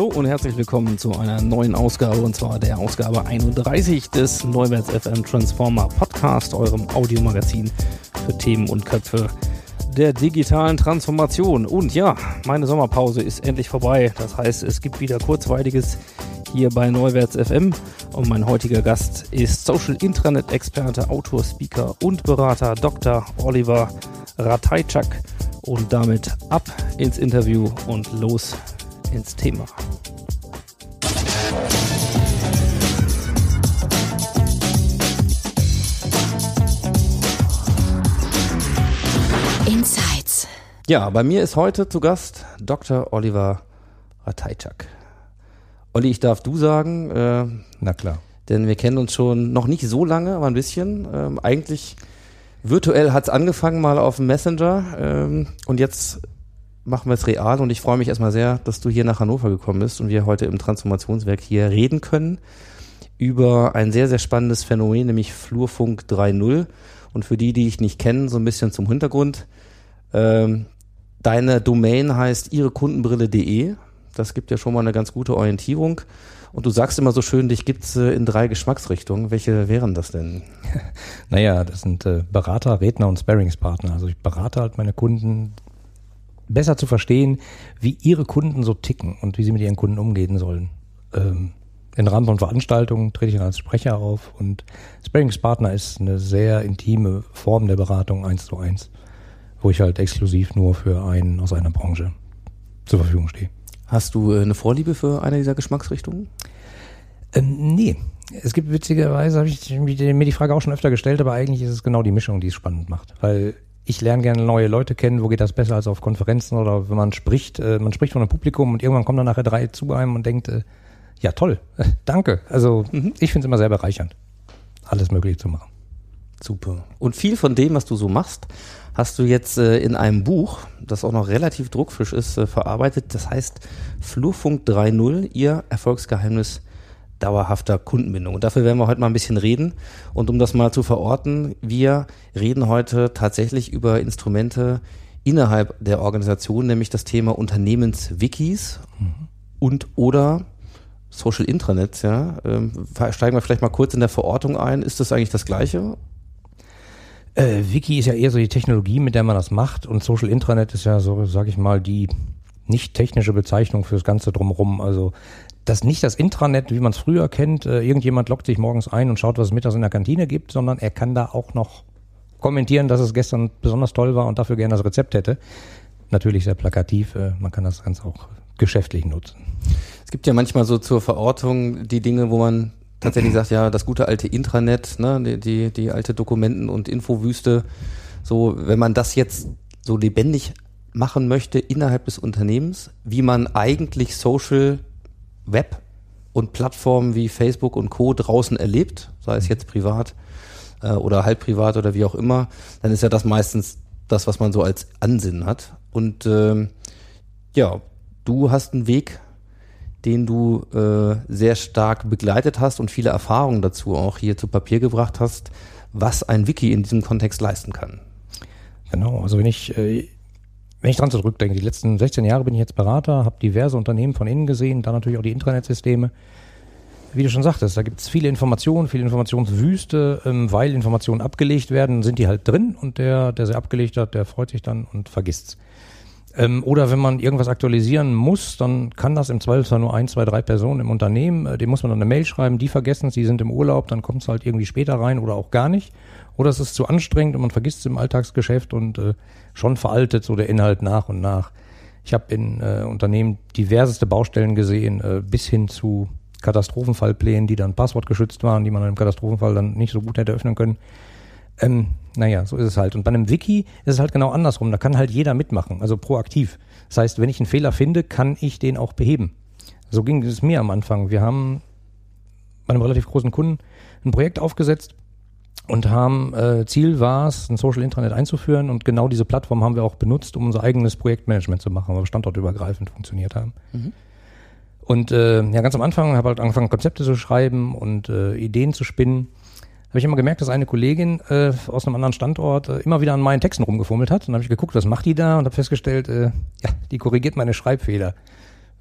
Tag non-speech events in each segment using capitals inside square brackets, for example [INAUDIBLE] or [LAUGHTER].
Hallo und herzlich willkommen zu einer neuen Ausgabe und zwar der Ausgabe 31 des Neuwärts FM Transformer Podcast, eurem Audiomagazin für Themen und Köpfe der digitalen Transformation. Und ja, meine Sommerpause ist endlich vorbei. Das heißt, es gibt wieder kurzweiliges hier bei Neuwärts FM. Und mein heutiger Gast ist Social Intranet Experte, Autor, Speaker und Berater Dr. Oliver Ratajczak. Und damit ab ins Interview und los ins Thema. Insights. Ja, bei mir ist heute zu Gast Dr. Oliver Ratajczak. Olli, ich darf du sagen, äh, Na klar. denn wir kennen uns schon noch nicht so lange, aber ein bisschen. Ähm, eigentlich virtuell hat's angefangen mal auf dem Messenger ähm, und jetzt machen wir es real und ich freue mich erstmal sehr, dass du hier nach Hannover gekommen bist und wir heute im Transformationswerk hier reden können über ein sehr, sehr spannendes Phänomen, nämlich Flurfunk 3.0. Und für die, die ich nicht kennen, so ein bisschen zum Hintergrund. Ähm, deine Domain heißt ihrekundenbrille.de. Das gibt ja schon mal eine ganz gute Orientierung. Und du sagst immer so schön, dich gibt's äh, in drei Geschmacksrichtungen. Welche wären das denn? [LAUGHS] Naja, das sind äh, Berater, Redner und Sparringspartner. Also ich berate halt meine Kunden besser zu verstehen, wie ihre Kunden so ticken und wie sie mit ihren Kunden umgehen sollen. Ähm, in Rahmen von Veranstaltungen trete ich dann als Sprecher auf und Sparringspartner ist eine sehr intime Form der Beratung eins zu eins, wo ich halt exklusiv nur für einen aus einer Branche zur Verfügung stehe. Hast du äh, eine Vorliebe für eine dieser Geschmacksrichtungen? Ähm, nee. Es gibt witzigerweise, habe ich mir die mir die Frage auch schon öfter gestellt, aber eigentlich ist es genau die Mischung, die es spannend macht. Weil ich lerne gerne neue Leute kennen, wo geht das besser als auf Konferenzen oder wenn man spricht, äh, man spricht von einem Publikum und irgendwann kommen dann nachher drei zu einem und denkt, äh, ja toll, [LAUGHS] danke. Also ich finde es immer sehr bereichernd, alles möglich zu machen. Super. Und viel von dem, was du so machst, hast du jetzt äh, in einem Buch, das auch noch relativ druckfrisch ist, äh, verarbeitet. Das heißt Flurfunk 3.0, ihr Erfolgsgeheimnis dauerhafter Kundenbindung. Und dafür werden wir heute mal ein bisschen reden. Und um das mal zu verorten, wir reden heute tatsächlich über Instrumente innerhalb der Organisation, nämlich das Thema Unternehmenswikis und oder Social Intranets, ja. Ähm, steigen wir vielleicht mal kurz in der Verortung ein. Ist das eigentlich das Gleiche? Äh, Wiki ist ja eher so die Technologie, mit der man das macht und Social Intranet ist ja so, sag ich mal, die nicht technische Bezeichnung fürs Ganze drumherum. Also das nicht das Intranet, wie man es früher kennt, äh, irgendjemand lockt sich morgens ein und schaut, was es mittags in der Kantine gibt, sondern er kann da auch noch kommentieren, dass es gestern besonders toll war und dafür gerne das Rezept hätte. Natürlich sehr plakativ, äh, man kann das Ganze auch geschäftlich nutzen. Es gibt ja manchmal so zur Verortung die Dinge, wo man tatsächlich sagt, ja, das gute alte Intranet, ne, die, die, die alte Dokumenten- und Infowüste, so, wenn man das jetzt so lebendig machen möchte innerhalb des Unternehmens, wie man eigentlich Social Web und Plattformen wie Facebook und Co. draußen erlebt, sei es jetzt privat äh, oder halb privat oder wie auch immer, dann ist ja das meistens das, was man so als Ansinnen hat. Und ähm, ja, du hast einen Weg, den du äh, sehr stark begleitet hast und viele Erfahrungen dazu auch hier zu Papier gebracht hast, was ein Wiki in diesem Kontext leisten kann. Genau, also wenn ich, äh, wenn ich dran zurückdenke, die letzten 16 Jahre bin ich jetzt Berater, habe diverse Unternehmen von innen gesehen, dann natürlich auch die Intranetsysteme. Wie du schon sagtest, da gibt es viele Informationen, viele Informationswüste, ähm, weil Informationen abgelegt werden, sind die halt drin und der, der sie abgelegt hat, der freut sich dann und vergisst's. Ähm, oder wenn man irgendwas aktualisieren muss, dann kann das im Zweifelsfall nur ein, zwei, drei Personen im Unternehmen. Äh, dem muss man dann eine Mail schreiben, die vergessen es, die sind im Urlaub, dann kommt es halt irgendwie später rein oder auch gar nicht. Oder es ist zu anstrengend und man vergisst es im Alltagsgeschäft und äh, schon veraltet so der Inhalt nach und nach. Ich habe in äh, Unternehmen diverseste Baustellen gesehen, äh, bis hin zu Katastrophenfallplänen, die dann passwortgeschützt waren, die man im Katastrophenfall dann nicht so gut hätte öffnen können. Ähm, naja, so ist es halt. Und bei einem Wiki ist es halt genau andersrum. Da kann halt jeder mitmachen, also proaktiv. Das heißt, wenn ich einen Fehler finde, kann ich den auch beheben. So ging es mir am Anfang. Wir haben bei einem relativ großen Kunden ein Projekt aufgesetzt und haben, äh, Ziel war es, ein Social Intranet einzuführen und genau diese Plattform haben wir auch benutzt, um unser eigenes Projektmanagement zu machen, weil wir standortübergreifend funktioniert haben. Und äh, ja, ganz am Anfang habe halt angefangen, Konzepte zu schreiben und äh, Ideen zu spinnen. Habe ich immer gemerkt, dass eine Kollegin äh, aus einem anderen Standort äh, immer wieder an meinen Texten rumgefummelt hat. Und habe ich geguckt, was macht die da und habe festgestellt, äh, ja, die korrigiert meine Schreibfehler.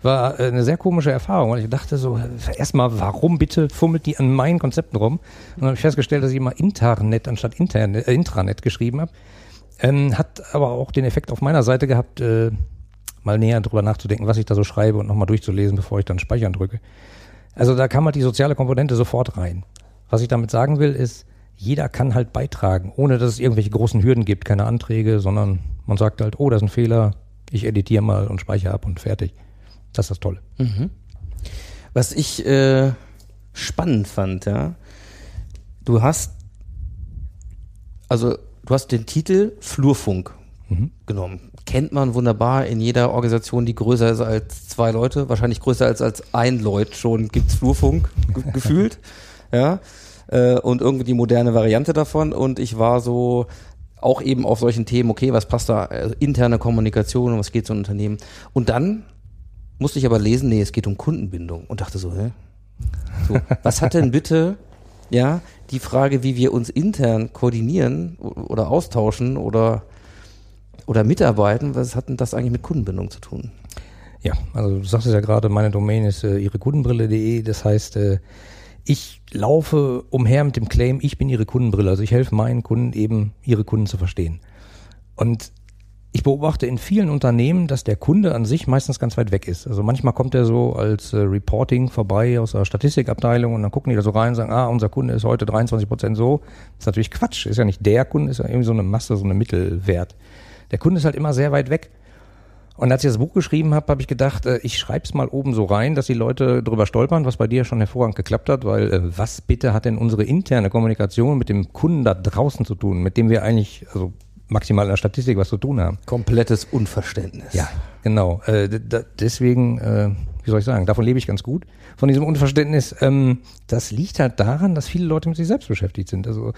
War äh, eine sehr komische Erfahrung, weil ich dachte so, äh, erstmal, warum bitte fummelt die an meinen Konzepten rum? Und dann habe ich festgestellt, dass ich immer Internet anstatt Internet, äh, Intranet geschrieben habe. Ähm, hat aber auch den Effekt auf meiner Seite gehabt, äh, mal näher drüber nachzudenken, was ich da so schreibe und nochmal durchzulesen, bevor ich dann Speichern drücke. Also da kam halt die soziale Komponente sofort rein. Was ich damit sagen will, ist, jeder kann halt beitragen, ohne dass es irgendwelche großen Hürden gibt, keine Anträge, sondern man sagt halt, oh, das ist ein Fehler, ich editiere mal und speichere ab und fertig. Das ist das Tolle. Was ich äh, spannend fand, ja, du hast, also du hast den Titel Flurfunk genommen. Kennt man wunderbar in jeder Organisation, die größer ist als zwei Leute, wahrscheinlich größer als als ein Leut schon gibt's Flurfunk ge gefühlt, [LAUGHS] ja, äh, und irgendwie die moderne Variante davon. Und ich war so auch eben auf solchen Themen, okay, was passt da, äh, interne Kommunikation und was geht so ein Unternehmen. Und dann musste ich aber lesen, nee, es geht um Kundenbindung und dachte so, hä? So, was hat denn bitte, [LAUGHS] ja, die Frage, wie wir uns intern koordinieren oder austauschen oder, oder mitarbeiten, was hat denn das eigentlich mit Kundenbindung zu tun? Ja, also du sagst es ja gerade, meine Domain ist äh, ihrekundenbrille.de. Das heißt, äh, ich laufe umher mit dem Claim, ich bin ihre Kundenbrille. Also ich helfe meinen Kunden eben, ihre Kunden zu verstehen. Und ich beobachte in vielen Unternehmen, dass der Kunde an sich meistens ganz weit weg ist. Also manchmal kommt er so als äh, Reporting vorbei aus der Statistikabteilung und dann gucken die da so rein und sagen, ah, unser Kunde ist heute 23 Prozent so. Das ist natürlich Quatsch. Ist ja nicht der Kunde, ist ja irgendwie so eine Masse, so eine Mittelwert. Der Kunde ist halt immer sehr weit weg. Und als ich das Buch geschrieben habe, habe ich gedacht, äh, ich schreibe es mal oben so rein, dass die Leute drüber stolpern, was bei dir schon hervorragend geklappt hat, weil äh, was bitte hat denn unsere interne Kommunikation mit dem Kunden da draußen zu tun, mit dem wir eigentlich, also maximal in der Statistik was zu tun haben. Komplettes Unverständnis. Ja, genau. Äh, deswegen, äh, wie soll ich sagen, davon lebe ich ganz gut. Von diesem Unverständnis. Ähm, das liegt halt daran, dass viele Leute mit sich selbst beschäftigt sind. Also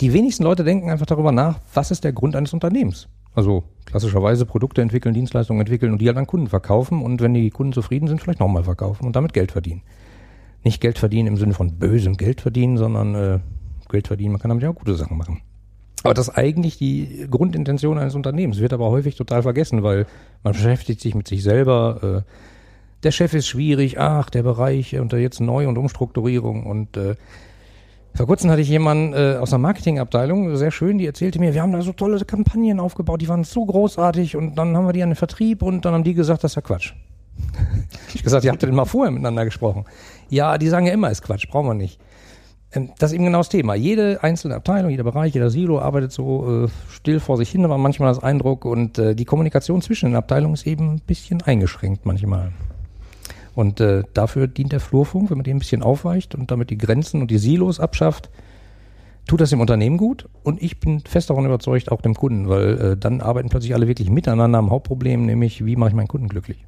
die wenigsten Leute denken einfach darüber nach, was ist der Grund eines Unternehmens. Also klassischerweise Produkte entwickeln, Dienstleistungen entwickeln und die halt an Kunden verkaufen und wenn die Kunden zufrieden sind, vielleicht nochmal verkaufen und damit Geld verdienen. Nicht Geld verdienen im Sinne von bösem Geld verdienen, sondern äh, Geld verdienen, man kann damit ja auch gute Sachen machen. Aber das ist eigentlich die Grundintention eines Unternehmens, wird aber häufig total vergessen, weil man beschäftigt sich mit sich selber. Äh, der Chef ist schwierig, ach, der Bereich und jetzt neu und Umstrukturierung und äh, vor kurzem hatte ich jemanden äh, aus einer Marketingabteilung, sehr schön, die erzählte mir, wir haben da so tolle Kampagnen aufgebaut, die waren so großartig und dann haben wir die an den Vertrieb und dann haben die gesagt, das ist ja Quatsch. [LAUGHS] ich gesagt, ihr habt denn mal vorher miteinander gesprochen? Ja, die sagen ja immer, ist Quatsch, brauchen wir nicht. Ähm, Das ist eben genau das Thema. Jede einzelne Abteilung, jeder Bereich, jeder Silo arbeitet so äh, still vor sich hin, aber manchmal das Eindruck und äh, die Kommunikation zwischen den Abteilungen ist eben ein bisschen eingeschränkt manchmal. Und äh, dafür dient der Flurfunk, wenn man den ein bisschen aufweicht und damit die Grenzen und die Silos abschafft, tut das dem Unternehmen gut und ich bin fest davon überzeugt, auch dem Kunden, weil äh, dann arbeiten plötzlich alle wirklich miteinander am Hauptproblem, nämlich wie mache ich meinen Kunden glücklich.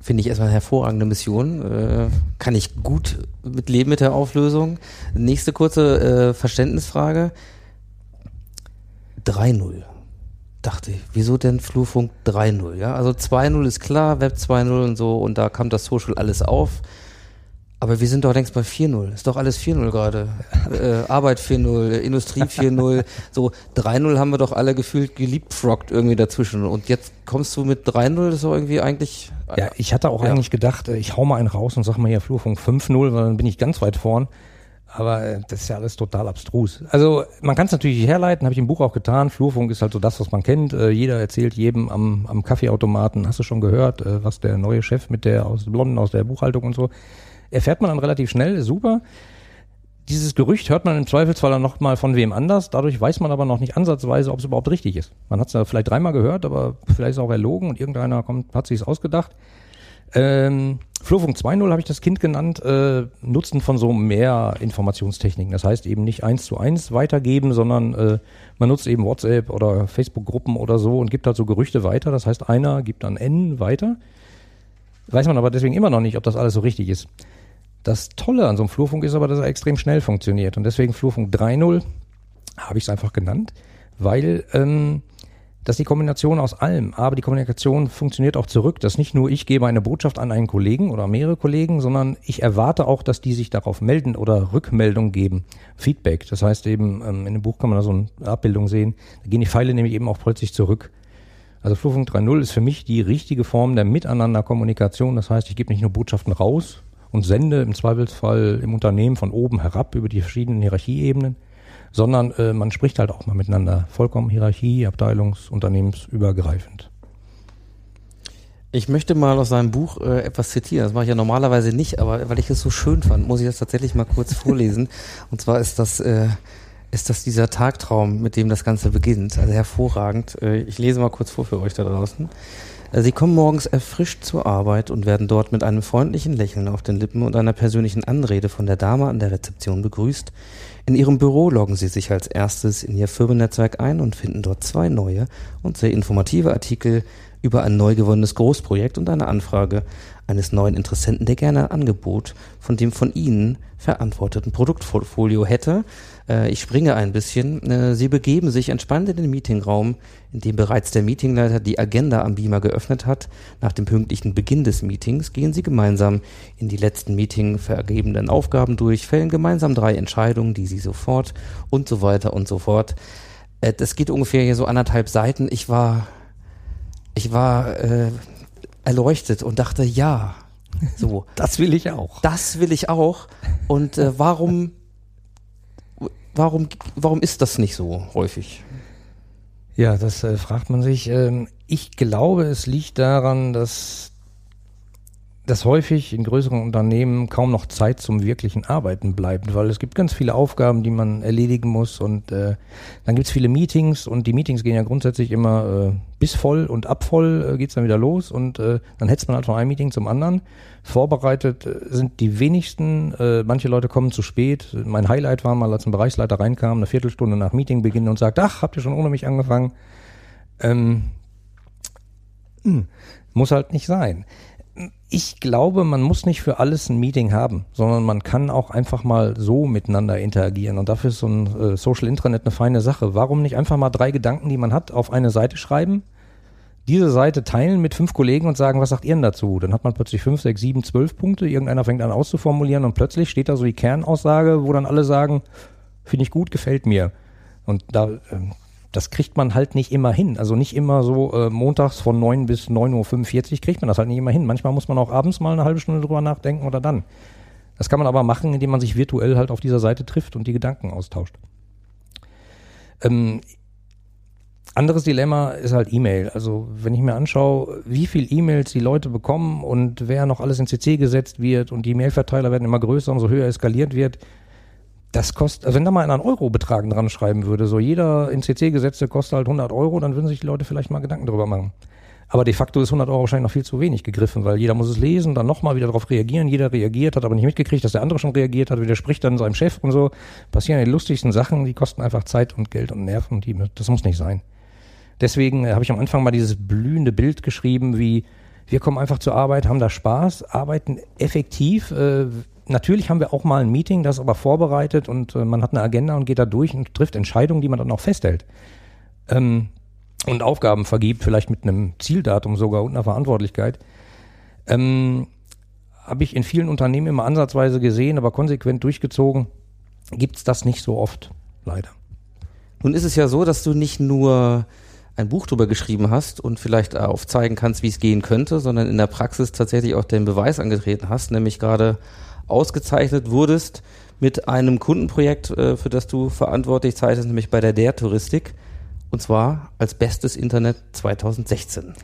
Finde ich erstmal eine hervorragende Mission. Äh, kann ich gut mit leben mit der Auflösung. Nächste kurze äh, Verständnisfrage. 3-0. Dachte ich, wieso denn Flurfunk 3.0? Ja, also 2.0 ist klar, Web 2.0 und so, und da kam das Social alles auf. Aber wir sind doch längst bei 4.0. Ist doch alles 4.0 gerade. [LAUGHS] Äh, Arbeit 4.0, Industrie 4.0. So 3.0 haben wir doch alle gefühlt geliebfroggt irgendwie dazwischen. Und jetzt kommst du mit 3.0, das ist doch irgendwie eigentlich. Ja, ich hatte auch Ja. eigentlich gedacht, äh, ich hau mal einen raus und sag mal hier Flurfunk 5.0, weil dann bin ich ganz weit vorn. Aber äh, das ist ja alles total abstrus. Also man kann es natürlich herleiten, habe ich im Buch auch getan. Flurfunk ist halt so das, was man kennt. Äh, jeder erzählt jedem am, am Kaffeeautomaten, hast du schon gehört, äh, was der neue Chef mit der aus Blonden aus der Buchhaltung und so. Erfährt man dann relativ schnell, super. Dieses Gerücht hört man im Zweifelsfall dann noch mal von wem anders. Dadurch weiß man aber noch nicht ansatzweise, ob es überhaupt richtig ist. Man hat es ja vielleicht dreimal gehört, aber vielleicht ist es auch erlogen und irgendeiner kommt, hat sich ausgedacht. Ähm, Flurfunk 2.0 habe ich das Kind genannt, äh, Nutzen von so mehr Informationstechniken. Das heißt eben nicht eins zu eins weitergeben, sondern äh, man nutzt eben WhatsApp oder Facebook-Gruppen oder so und gibt halt so Gerüchte weiter. Das heißt, einer gibt dann N weiter. Weiß man aber deswegen immer noch nicht, ob das alles so richtig ist. Das Tolle an so einem Flurfunk ist aber, dass er extrem schnell funktioniert. Und deswegen Flurfunk 3.0 habe ich es einfach genannt, weil ähm, das ist die Kombination aus allem. Aber die Kommunikation funktioniert auch zurück, dass nicht nur ich gebe eine Botschaft an einen Kollegen oder mehrere Kollegen, sondern ich erwarte auch, dass die sich darauf melden oder Rückmeldung geben. Feedback. Das heißt eben, ähm, in dem Buch kann man da so eine Abbildung sehen. Da gehen die Pfeile nämlich eben auch plötzlich zurück. Also Flurfunk 3.0 ist für mich die richtige Form der Miteinander-Kommunikation. Das heißt, ich gebe nicht nur Botschaften raus und sende im Zweifelsfall im Unternehmen von oben herab über die verschiedenen Hierarchieebenen, sondern äh, man spricht halt auch mal miteinander, vollkommen Hierarchie, Abteilungs-, Unternehmensübergreifend. Ich möchte mal aus seinem Buch äh, etwas zitieren. Das mache ich ja normalerweise nicht, aber weil ich es so schön fand, muss ich das tatsächlich mal kurz [LAUGHS] vorlesen. Und zwar ist das, äh, ist das dieser Tagtraum, mit dem das Ganze beginnt. Also hervorragend. Äh, ich lese mal kurz vor für euch da draußen. Äh, Sie kommen morgens erfrischt zur Arbeit und werden dort mit einem freundlichen Lächeln auf den Lippen und einer persönlichen Anrede von der Dame an der Rezeption begrüßt. In Ihrem Büro loggen Sie sich als erstes in Ihr Firmennetzwerk ein und finden dort zwei neue und sehr informative Artikel über ein neu gewonnenes Großprojekt und eine Anfrage eines neuen Interessenten, der gerne ein Angebot von dem von Ihnen verantworteten Produktportfolio hätte. Äh, ich springe ein bisschen. Äh, Sie begeben sich entspannt in den Meetingraum, in dem bereits der Meetingleiter die Agenda am Beamer geöffnet hat. Nach dem pünktlichen Beginn des Meetings gehen Sie gemeinsam in die letzten Meeting vergebenen Aufgaben durch, fällen gemeinsam drei Entscheidungen, die Sie sofort und so weiter und so fort. Äh, Das geht ungefähr hier so anderthalb Seiten. Ich war, ich war äh, erleuchtet und dachte, ja, so. [LAUGHS] Das will ich auch. Das will ich auch. Und äh, warum, warum, warum ist das nicht so häufig? Ja, das äh, fragt man sich. Ähm, ich glaube, es liegt daran, dass dass häufig in größeren Unternehmen kaum noch Zeit zum wirklichen Arbeiten bleibt, weil es gibt ganz viele Aufgaben, die man erledigen muss und äh, dann gibt es viele Meetings und die Meetings gehen ja grundsätzlich immer äh, bis voll und ab voll äh, geht's dann wieder los und äh, dann hetzt man halt von einem Meeting zum anderen. Vorbereitet äh, sind die wenigsten, äh, manche Leute kommen zu spät. Mein Highlight war mal, als ein Bereichsleiter reinkam, eine Viertelstunde nach Meetingbeginn und sagt, ach, habt ihr schon ohne mich angefangen? Ähm, hm, muss halt nicht sein ich glaube, man muss nicht für alles ein Meeting haben, sondern man kann auch einfach mal so miteinander interagieren. Und dafür ist so ein äh, Social Intranet eine feine Sache. Warum nicht einfach mal drei Gedanken, die man hat, auf eine Seite schreiben, diese Seite teilen mit fünf Kollegen und sagen, was sagt ihr denn dazu? Dann hat man plötzlich fünf, sechs, sieben, zwölf Punkte. Irgendeiner fängt an auszuformulieren und plötzlich steht da so die Kernaussage, wo dann alle sagen, finde ich gut, gefällt mir. Und da, ähm, das kriegt man halt nicht immer hin. Also nicht immer so äh, montags von 9 bis 9.45 Uhr kriegt man das halt nicht immer hin. Manchmal muss man auch abends mal eine halbe Stunde drüber nachdenken oder dann. Das kann man aber machen, indem man sich virtuell halt auf dieser Seite trifft und die Gedanken austauscht. Ähm, anderes Dilemma ist halt E-Mail. Also wenn ich mir anschaue, wie viel E-Mails die Leute bekommen und wer noch alles in CC gesetzt wird und die Mailverteiler werden immer größer, umso höher eskaliert wird, das kostet, also wenn da mal einer einen Euro-Betrag dran schreiben würde, so jeder in CC gesetzte kostet halt 100 Euro, dann würden sich die Leute vielleicht mal Gedanken drüber machen. Aber de facto ist 100 Euro wahrscheinlich noch viel zu wenig gegriffen, weil jeder muss es lesen, dann nochmal wieder darauf reagieren. Jeder reagiert, hat aber nicht mitgekriegt, dass der andere schon reagiert hat, widerspricht dann seinem Chef und so. Passieren die lustigsten Sachen, die kosten einfach Zeit und Geld und Nerven. Die, das muss nicht sein. Deswegen äh, habe ich am Anfang mal dieses blühende Bild geschrieben, wie wir kommen einfach zur Arbeit, haben da Spaß, arbeiten effektiv, äh, natürlich haben wir auch mal ein Meeting, das aber vorbereitet und äh, man hat eine Agenda und geht da durch und trifft Entscheidungen, die man dann auch festhält. Ähm, und Aufgaben vergibt, vielleicht mit einem Zieldatum sogar und einer Verantwortlichkeit. Ähm, Habe ich in vielen Unternehmen immer ansatzweise gesehen, aber konsequent durchgezogen, gibt's das nicht so oft, leider. Nun ist es ja so, dass du nicht nur ein Buch drüber geschrieben hast und vielleicht aufzeigen kannst, wie es gehen könnte, sondern in der Praxis tatsächlich auch den Beweis angetreten hast, nämlich gerade ausgezeichnet wurdest mit einem Kundenprojekt, äh, für das du verantwortlich zeichnest, nämlich bei der Der Touristik. Und zwar als bestes Internet 2016.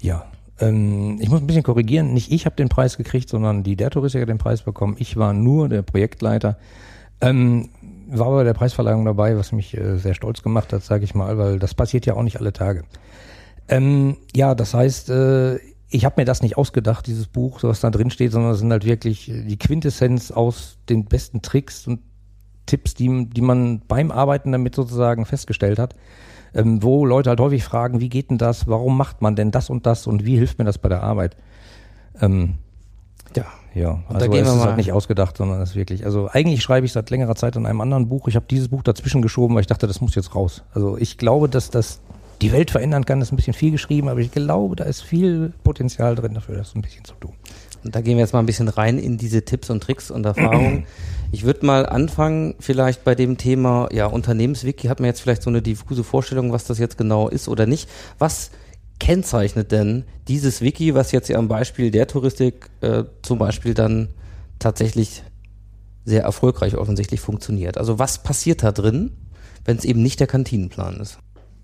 Ja, ähm, ich muss ein bisschen korrigieren. Nicht ich habe den Preis gekriegt, sondern die Der Touristiker hat den Preis bekommen. Ich war nur der Projektleiter. Ähm, war bei der Preisverleihung dabei, was mich äh, sehr stolz gemacht hat, sage ich mal, weil das passiert ja auch nicht alle Tage. Ähm, ja, das heißt, äh, ich habe mir das nicht ausgedacht, dieses Buch, so was da drin steht, sondern es sind halt wirklich die Quintessenz aus den besten Tricks und Tipps, die, die man beim Arbeiten damit sozusagen festgestellt hat, ähm, wo Leute halt häufig fragen, wie geht denn das, warum macht man denn das und das und wie hilft mir das bei der Arbeit? Ähm, Ja. ja, also es ist halt nicht ausgedacht, sondern es ist wirklich, also eigentlich schreibe ich seit längerer Zeit an einem anderen Buch. Ich habe dieses Buch dazwischen geschoben, weil ich dachte, das muss jetzt raus. Also ich glaube, dass das die Welt verändern kann, das ist ein bisschen viel geschrieben, aber ich glaube, da ist viel Potenzial drin dafür, das ein bisschen zu tun. Und da gehen wir jetzt mal ein bisschen rein in diese Tipps und Tricks und Erfahrungen. [CLEARS THROAT] Ich würde mal anfangen, vielleicht bei dem Thema, ja, Unternehmenswiki hat man jetzt vielleicht so eine diffuse Vorstellung, was das jetzt genau ist oder nicht. Was kennzeichnet denn dieses Wiki, was jetzt ja am Beispiel der Touristik äh, zum Beispiel dann tatsächlich sehr erfolgreich offensichtlich funktioniert? Also was passiert da drin, wenn es eben nicht der Kantinenplan ist?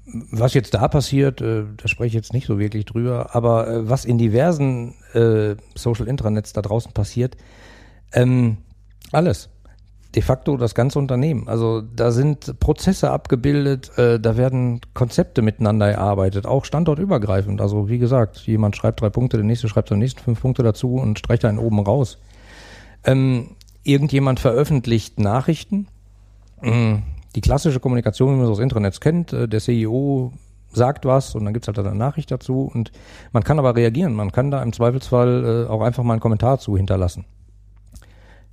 Was jetzt da passiert, äh, da spreche ich jetzt nicht so wirklich drüber, aber äh, was in diversen äh, Social Intranets da draußen passiert, ähm, alles. De facto das ganze Unternehmen. Also da sind Prozesse abgebildet, äh, da werden Konzepte miteinander erarbeitet, auch standortübergreifend. Also wie gesagt, jemand schreibt drei Punkte, der nächste schreibt seine nächsten fünf Punkte dazu und streicht einen oben raus. Ähm, irgendjemand veröffentlicht Nachrichten, Mm, die klassische Kommunikation, wie man es aus Intranets kennt, äh, der CEO sagt was und dann gibt's halt eine Nachricht dazu und man kann aber reagieren. Man kann da im Zweifelsfall äh, auch einfach mal einen Kommentar zu hinterlassen.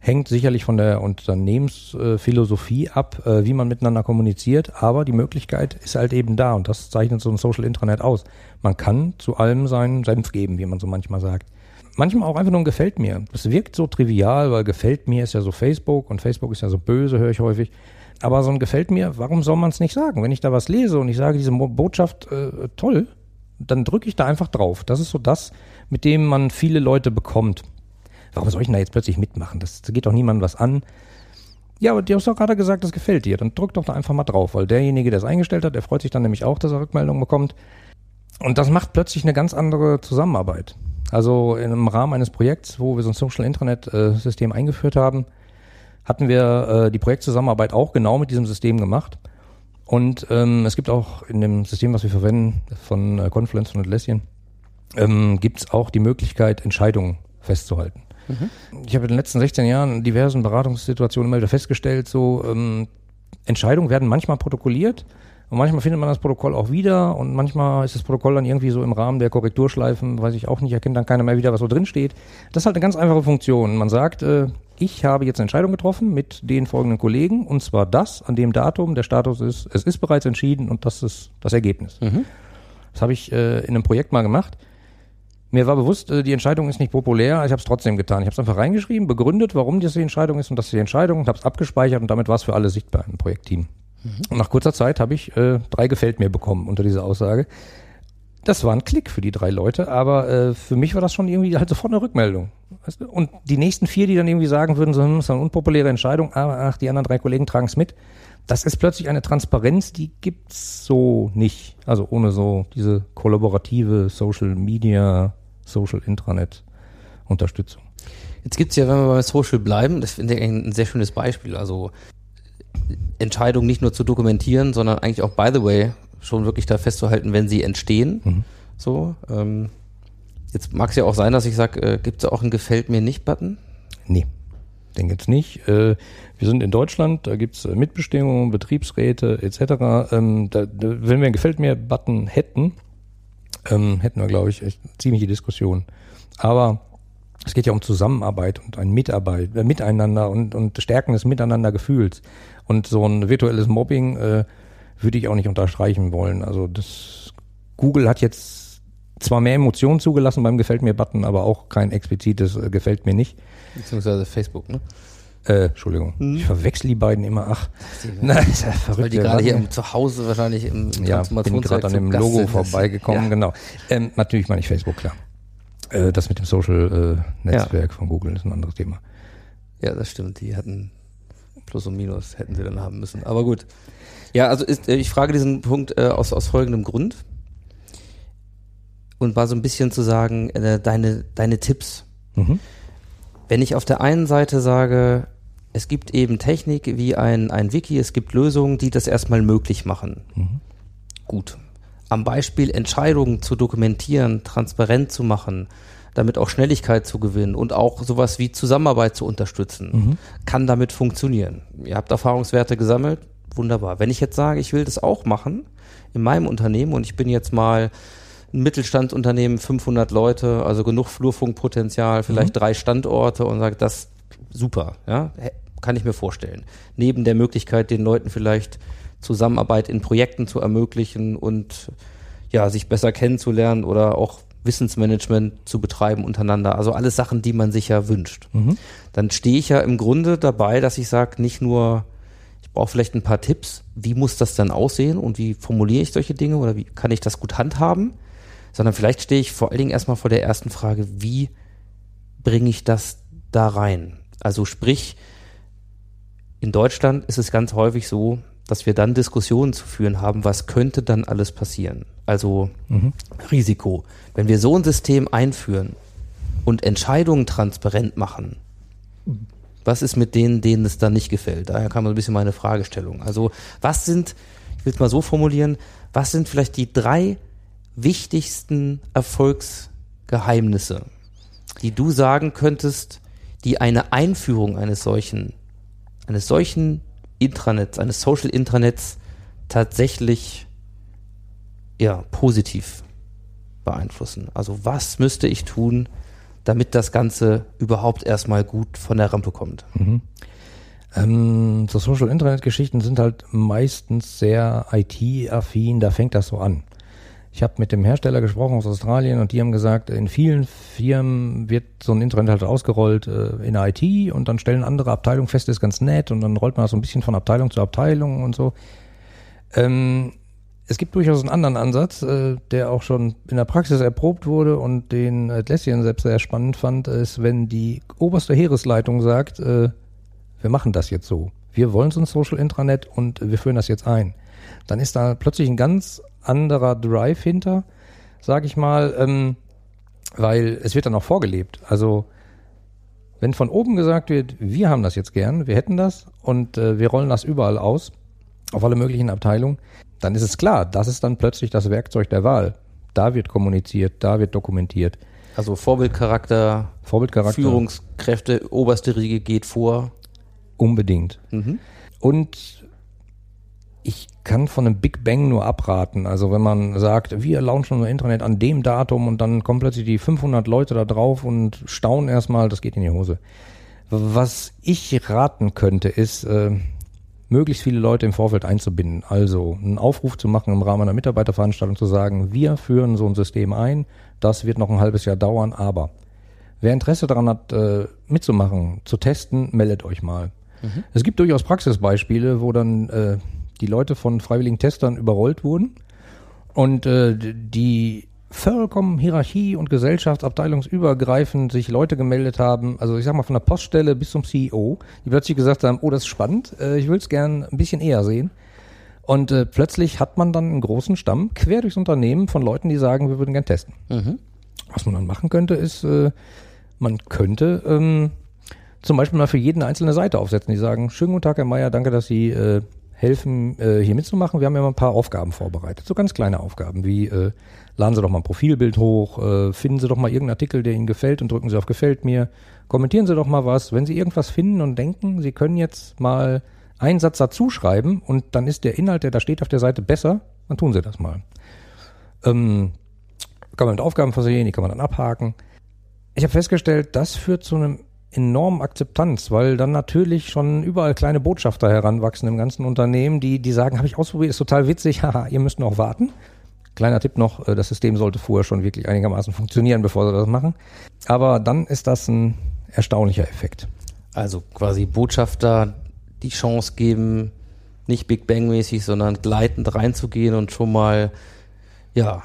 Hängt sicherlich von der Unternehmensphilosophie ab, äh, wie man miteinander kommuniziert, aber die Möglichkeit ist halt eben da und das zeichnet so ein Social Intranet aus. Man kann zu allem seinen Senf geben, wie man so manchmal sagt. Manchmal auch einfach nur ein gefällt mir. Das wirkt so trivial, weil gefällt mir ist ja so Facebook und Facebook ist ja so böse, höre ich häufig. Aber so ein gefällt mir, warum soll man es nicht sagen? Wenn ich da was lese und ich sage, diese Botschaft äh, toll, dann drücke ich da einfach drauf. Das ist so das, mit dem man viele Leute bekommt. Warum soll ich denn da jetzt plötzlich mitmachen? Das geht doch niemandem was an. Ja, aber du hast doch gerade gesagt, das gefällt dir. Dann drück doch da einfach mal drauf, weil derjenige, der es eingestellt hat, der freut sich dann nämlich auch, dass er Rückmeldung bekommt. Und das macht plötzlich eine ganz andere Zusammenarbeit. Also im Rahmen eines Projekts, wo wir so ein Social Intranet-System eingeführt haben, hatten wir äh, die Projektzusammenarbeit auch genau mit diesem System gemacht. Und ähm, es gibt auch in dem System, was wir verwenden, von äh, Confluence und Atlassian, ähm, gibt es auch die Möglichkeit, Entscheidungen festzuhalten. Ich habe in den letzten 16 Jahren in diversen Beratungssituationen immer wieder festgestellt, so ähm, Entscheidungen werden manchmal protokolliert und manchmal findet man das Protokoll auch wieder und manchmal ist das Protokoll dann irgendwie so im Rahmen der Korrekturschleifen, weiß ich auch nicht, erkennt dann keiner mehr wieder, was so drin steht. Das ist halt eine ganz einfache Funktion. Man sagt, äh, ich habe jetzt eine Entscheidung getroffen mit den folgenden Kollegen und zwar das an dem Datum, der Status ist, es ist bereits entschieden und das ist das Ergebnis. Das habe ich äh, in einem Projekt mal gemacht. Mir war bewusst, äh, die Entscheidung ist nicht populär, ich habe es trotzdem getan. Ich habe es einfach reingeschrieben, begründet, warum das die Entscheidung ist und das ist die Entscheidung und habe es abgespeichert und damit war es für alle sichtbar im Projektteam. Und nach kurzer Zeit habe ich äh, drei gefällt mir bekommen unter dieser Aussage. Das war ein Klick für die drei Leute, aber äh, für mich war das schon irgendwie halt sofort eine Rückmeldung. Weißt du? Und die nächsten vier, die dann irgendwie sagen würden, so, hm, ist eine unpopuläre Entscheidung, aber ach, die anderen drei Kollegen tragen es mit. Das ist plötzlich eine Transparenz, die gibt's so nicht. Also ohne so diese kollaborative Social Media, Social Intranet Unterstützung. Jetzt gibt's ja, wenn wir bei Social bleiben, das finde ich ein sehr schönes Beispiel. Also Entscheidungen nicht nur zu dokumentieren, sondern eigentlich auch, by the way, schon wirklich da festzuhalten, wenn sie entstehen. So. Ähm, jetzt mag es ja auch sein, dass ich sage, äh, gibt's auch einen Gefällt mir nicht-Button? Nee, den gibt's nicht. Äh, wir sind in Deutschland, da gibt's äh, Mitbestimmungen, Betriebsräte etc. Ähm, da, wenn wir einen Gefällt mir Button hätten, ähm, hätten wir, glaube ich, echt ziemliche Diskussion. Aber es geht ja um Zusammenarbeit und ein Mitarbeit, äh, Miteinander und, und Stärken des Miteinandergefühls. Und so ein virtuelles Mobbing äh, würde ich auch nicht unterstreichen wollen. Also das Google hat jetzt zwar mehr Emotionen zugelassen beim Gefällt mir Button, aber auch kein explizites äh, Gefällt mir nicht. Beziehungsweise Facebook, ne? Äh, Entschuldigung. Ich verwechsel die beiden immer. Ach, [LAUGHS] na, ist ja verrückt. Weil die gerade hier im Zuhause wahrscheinlich im ja, bin gerade an dem zu Gast Logo sind. vorbeigekommen, Ja. genau. Ähm, natürlich meine ich Facebook, klar. Äh, das mit dem Social-Netzwerk von Google ist ein anderes Thema. Ja, das stimmt. Die hatten Plus und Minus hätten sie dann haben müssen. Aber gut. Ja, also ist, äh, ich frage diesen Punkt äh, aus, aus folgendem Grund. Und war so ein bisschen zu sagen, äh, deine, deine Tipps. Mhm. Wenn ich auf der einen Seite sage, es gibt eben Technik wie ein, ein Wiki, es gibt Lösungen, die das erstmal möglich machen. Gut. am Beispiel Entscheidungen zu dokumentieren, transparent zu machen, damit auch Schnelligkeit zu gewinnen und auch sowas wie Zusammenarbeit zu unterstützen, kann damit funktionieren. Ihr habt Erfahrungswerte gesammelt, wunderbar. Wenn ich jetzt sage, ich will das auch machen in meinem Unternehmen und ich bin jetzt mal ein Mittelstandsunternehmen, 500 Leute, also genug Flurfunkpotenzial, vielleicht drei Standorte und sage, das super, ja, kann ich mir vorstellen. Neben der Möglichkeit, den Leuten vielleicht Zusammenarbeit in Projekten zu ermöglichen und ja, sich besser kennenzulernen oder auch Wissensmanagement zu betreiben untereinander. Also alles Sachen, die man sich ja wünscht. Dann stehe ich ja im Grunde dabei, dass ich sage, nicht nur, ich brauche vielleicht ein paar Tipps, wie muss das dann aussehen und wie formuliere ich solche Dinge oder wie kann ich das gut handhaben, sondern vielleicht stehe ich vor allen Dingen erstmal vor der ersten Frage, wie bringe ich das da rein? Also sprich, in Deutschland ist es ganz häufig so, dass wir dann Diskussionen zu führen haben, was könnte dann alles passieren. Also Risiko. Wenn wir so ein System einführen und Entscheidungen transparent machen, was ist mit denen, denen es dann nicht gefällt? Daher kam so ein bisschen meine Fragestellung. Also was sind, ich will es mal so formulieren, was sind vielleicht die drei wichtigsten Erfolgsgeheimnisse, die du sagen könntest, die eine Einführung eines solchen, eines solchen Intranets, eines Social Intranets tatsächlich ja, positiv beeinflussen. Also was müsste ich tun, damit das Ganze überhaupt erstmal gut von der Rampe kommt? Ähm, so Social Internet Geschichten sind halt meistens sehr IT-affin, da fängt das so an. Ich habe mit dem Hersteller gesprochen aus Australien und die haben gesagt, in vielen Firmen wird so ein Internet halt ausgerollt äh, in der IT und dann stellen andere Abteilungen fest, das ist ganz nett und dann rollt man das so ein bisschen von Abteilung zu Abteilung und so. Ähm, es gibt durchaus einen anderen Ansatz, äh, der auch schon in der Praxis erprobt wurde und den Lessien selbst sehr spannend fand, ist, wenn die oberste Heeresleitung sagt, äh, wir machen das jetzt so. Wir wollen so ein Social Intranet und wir führen das jetzt ein. Dann ist da plötzlich ein ganz anderer Drive hinter, sage ich mal, ähm, weil es wird dann auch vorgelebt. Also wenn von oben gesagt wird, wir haben das jetzt gern, wir hätten das und äh, wir rollen das überall aus, auf alle möglichen Abteilungen, dann ist es klar, das ist dann plötzlich das Werkzeug der Wahl. Da wird kommuniziert, da wird dokumentiert. Also Vorbildcharakter, Vorbildcharakter. Führungskräfte, oberste Riege geht vor. Unbedingt. Mhm. Und ich kann von einem Big Bang nur abraten. Also wenn man sagt, wir launchen unser Internet an dem Datum und dann kommen plötzlich die 500 Leute da drauf und staunen erstmal, das geht in die Hose. Was ich raten könnte, ist, äh, möglichst viele Leute im Vorfeld einzubinden. Also einen Aufruf zu machen im Rahmen einer Mitarbeiterveranstaltung zu sagen, wir führen so ein System ein, das wird noch ein halbes Jahr dauern, aber wer Interesse daran hat, äh, mitzumachen, zu testen, meldet euch mal. Es gibt durchaus Praxisbeispiele, wo dann äh, die Leute von freiwilligen Testern überrollt wurden und äh, die vollkommen hierarchie- und gesellschaftsabteilungsübergreifend sich Leute gemeldet haben, also ich sag mal von der Poststelle bis zum CEO, die plötzlich gesagt haben, oh, das ist spannend, äh, ich will es gern ein bisschen eher sehen. Und äh, plötzlich hat man dann einen großen Stamm quer durchs Unternehmen von Leuten, die sagen, wir würden gern testen. Was man dann machen könnte, ist, äh, man könnte ähm, zum Beispiel mal für jeden einzelne Seite aufsetzen, die sagen, schönen guten Tag, Herr Meier, danke, dass Sie äh, helfen, äh, hier mitzumachen. Wir haben ja mal ein paar Aufgaben vorbereitet, so ganz kleine Aufgaben, wie äh, laden Sie doch mal ein Profilbild hoch, äh, finden Sie doch mal irgendeinen Artikel, der Ihnen gefällt und drücken Sie auf Gefällt mir, kommentieren Sie doch mal was. Wenn Sie irgendwas finden und denken, Sie können jetzt mal einen Satz dazu schreiben und dann ist der Inhalt, der da steht auf der Seite besser, dann tun Sie das mal. Ähm, kann man mit Aufgaben versehen, die kann man dann abhaken. Ich habe festgestellt, das führt zu einem enormen Akzeptanz, weil dann natürlich schon überall kleine Botschafter heranwachsen im ganzen Unternehmen, die, die sagen, habe ich ausprobiert, ist total witzig, [LAUGHS] haha, ihr müsst noch warten. Kleiner Tipp noch, äh, das System sollte vorher schon wirklich einigermaßen funktionieren, bevor sie das machen. Aber dann ist das ein erstaunlicher Effekt. Also quasi Botschafter die Chance geben, nicht Big Bang-mäßig, sondern gleitend reinzugehen und schon mal, ja,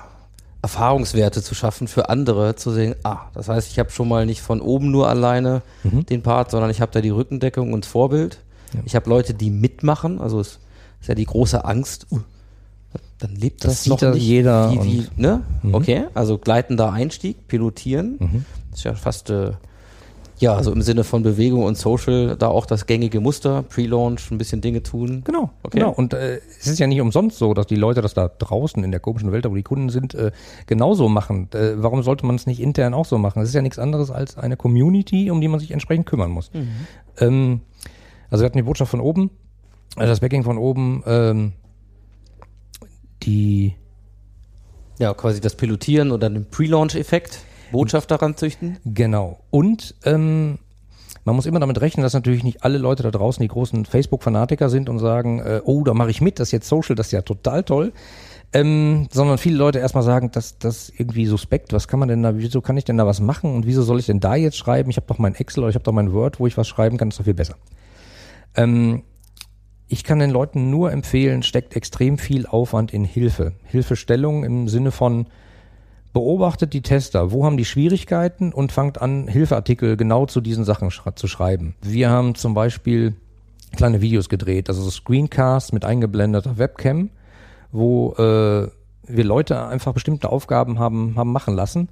Erfahrungswerte zu schaffen für andere, zu sehen, ah, das heißt, ich habe schon mal nicht von oben nur alleine den Part, sondern ich habe da die Rückendeckung und das Vorbild. Ich habe Leute, die mitmachen, also es ist ja die große Angst, uh, dann lebt Das das, noch ja nicht. jeder Wie, wie, ne? Okay, also gleitender Einstieg, pilotieren, das ist ja fast äh, Ja, also im Sinne von Bewegung und Social, da auch das gängige Muster, Pre-Launch, ein bisschen Dinge tun. Genau, Okay. genau. Und äh, es ist ja nicht umsonst so, dass die Leute das da draußen in der komischen Welt, wo die Kunden sind, äh, genauso machen. Äh, warum sollte man es nicht intern auch so machen? Es ist ja nichts anderes als eine Community, um die man sich entsprechend kümmern muss. Ähm, also wir hatten die Botschaft von oben, äh, das Backing von oben, ähm, die Ja, quasi das Pilotieren oder den Pre-Launch-Effekt, Botschaft daran züchten. Genau. Und ähm, man muss immer damit rechnen, dass natürlich nicht alle Leute da draußen die großen Facebook-Fanatiker sind und sagen, äh, oh, da mache ich mit, das ist jetzt Social, das ist ja total toll. Ähm, sondern viele Leute erstmal sagen, das das ist irgendwie suspekt, was kann man denn da, wieso kann ich denn da was machen und wieso soll ich denn da jetzt schreiben? Ich habe doch mein Excel oder ich habe doch mein Word, wo ich was schreiben kann, ist doch viel besser. Ähm, ich kann den Leuten nur empfehlen, steckt extrem viel Aufwand in Hilfe. Hilfestellung im Sinne von, beobachtet die Tester, wo haben die Schwierigkeiten und fangt an, Hilfeartikel genau zu diesen Sachen schra- zu schreiben. Wir haben zum Beispiel kleine Videos gedreht, also so Screencasts mit eingeblendeter Webcam, wo äh, wir Leute einfach bestimmte Aufgaben haben, haben machen lassen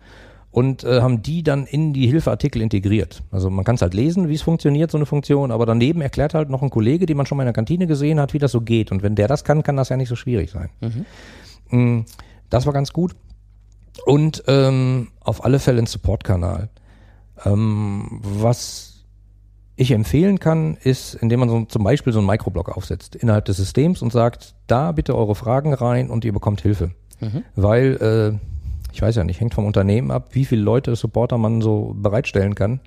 und äh, haben die dann in die Hilfeartikel integriert. Also man kann es halt lesen, wie es funktioniert, so eine Funktion, aber daneben erklärt halt noch ein Kollege, den man schon mal in der Kantine gesehen hat, wie das so geht. Und wenn der das kann, kann das ja nicht so schwierig sein. Mm, Das war ganz gut. Und ähm, auf alle Fälle ein Support-Kanal. Ähm, was ich empfehlen kann, ist, indem man so, zum Beispiel so einen Microblog aufsetzt innerhalb des Systems und sagt, da bitte eure Fragen rein und ihr bekommt Hilfe. Weil, äh, ich weiß ja nicht, hängt vom Unternehmen ab, wie viele Leute, Supporter man so bereitstellen kann.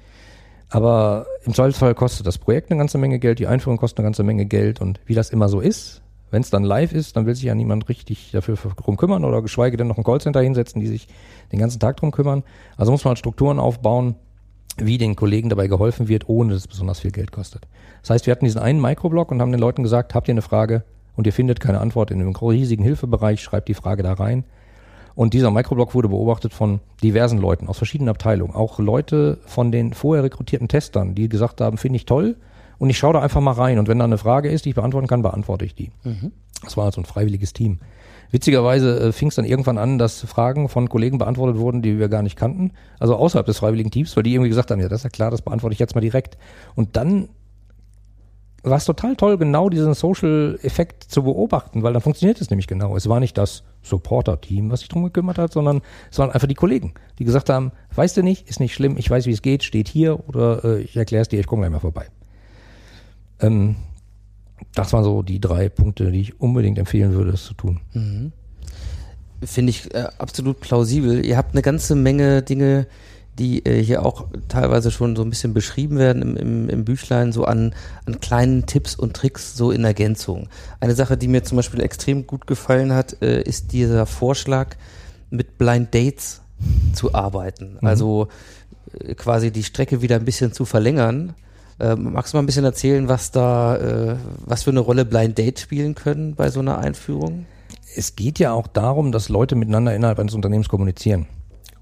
Aber im Zweifelsfall kostet das Projekt eine ganze Menge Geld, die Einführung kostet eine ganze Menge Geld und wie das immer so ist, wenn es dann live ist, dann will sich ja niemand richtig dafür drum kümmern oder geschweige denn noch ein Callcenter hinsetzen, die sich den ganzen Tag drum kümmern. Also muss man halt Strukturen aufbauen, wie den Kollegen dabei geholfen wird, ohne dass es besonders viel Geld kostet. Das heißt, wir hatten diesen einen Microblog und haben den Leuten gesagt, habt ihr eine Frage und ihr findet keine Antwort in einem riesigen Hilfebereich, schreibt die Frage da rein. Und dieser Microblog wurde beobachtet von diversen Leuten aus verschiedenen Abteilungen. Auch Leute von den vorher rekrutierten Testern, die gesagt haben, finde ich toll und ich schaue da einfach mal rein. Und wenn da eine Frage ist, die ich beantworten kann, beantworte ich die. Das war also ein freiwilliges Team. Witzigerweise äh, fing es dann irgendwann an, dass Fragen von Kollegen beantwortet wurden, die wir gar nicht kannten. Also außerhalb des freiwilligen Teams, weil die irgendwie gesagt haben, ja, das ist ja klar, das beantworte ich jetzt mal direkt. Und dann war es total toll, genau diesen Social-Effekt zu beobachten, weil dann funktioniert es nämlich genau. Es war nicht das Supporter-Team, was sich drum gekümmert hat, sondern es waren einfach die Kollegen, die gesagt haben, weißt du nicht, ist nicht schlimm, ich weiß, wie es geht, steht hier oder äh, ich erkläre es dir, ich komme gleich mal vorbei. Ähm, das waren so die drei Punkte, die ich unbedingt empfehlen würde, es zu tun. Finde ich äh, absolut plausibel. Ihr habt eine ganze Menge Dinge, die äh, hier auch teilweise schon so ein bisschen beschrieben werden im, im, im Büchlein, so an, an kleinen Tipps und Tricks so in Ergänzung. Eine Sache, die mir zum Beispiel extrem gut gefallen hat, äh, ist dieser Vorschlag, mit Blind Dates zu arbeiten. Also äh, quasi die Strecke wieder ein bisschen zu verlängern. Äh, magst du mal ein bisschen erzählen, was da, äh, was für eine Rolle Blind Dates spielen können bei so einer Einführung? es geht ja auch darum, dass Leute miteinander innerhalb eines Unternehmens kommunizieren.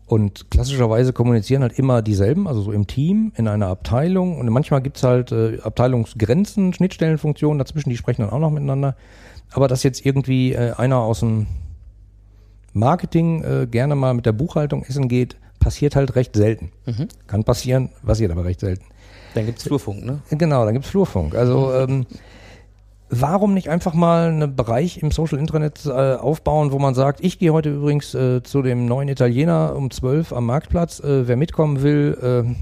Und klassischerweise kommunizieren halt immer dieselben, also so im Team, in einer Abteilung. Und manchmal gibt's halt äh, Abteilungsgrenzen, Schnittstellenfunktionen dazwischen, die sprechen dann auch noch miteinander. Aber dass jetzt irgendwie äh, einer aus dem Marketing äh, gerne mal mit der Buchhaltung essen geht, passiert halt recht selten. Kann passieren, passiert aber recht selten. Dann gibt's Flurfunk, ne? Genau, dann gibt's Flurfunk. Also ähm, warum nicht einfach mal einen Bereich im Social Intranet äh, aufbauen, wo man sagt, ich gehe heute übrigens äh, zu dem neuen Italiener um 12 am Marktplatz. Äh, wer mitkommen will, äh,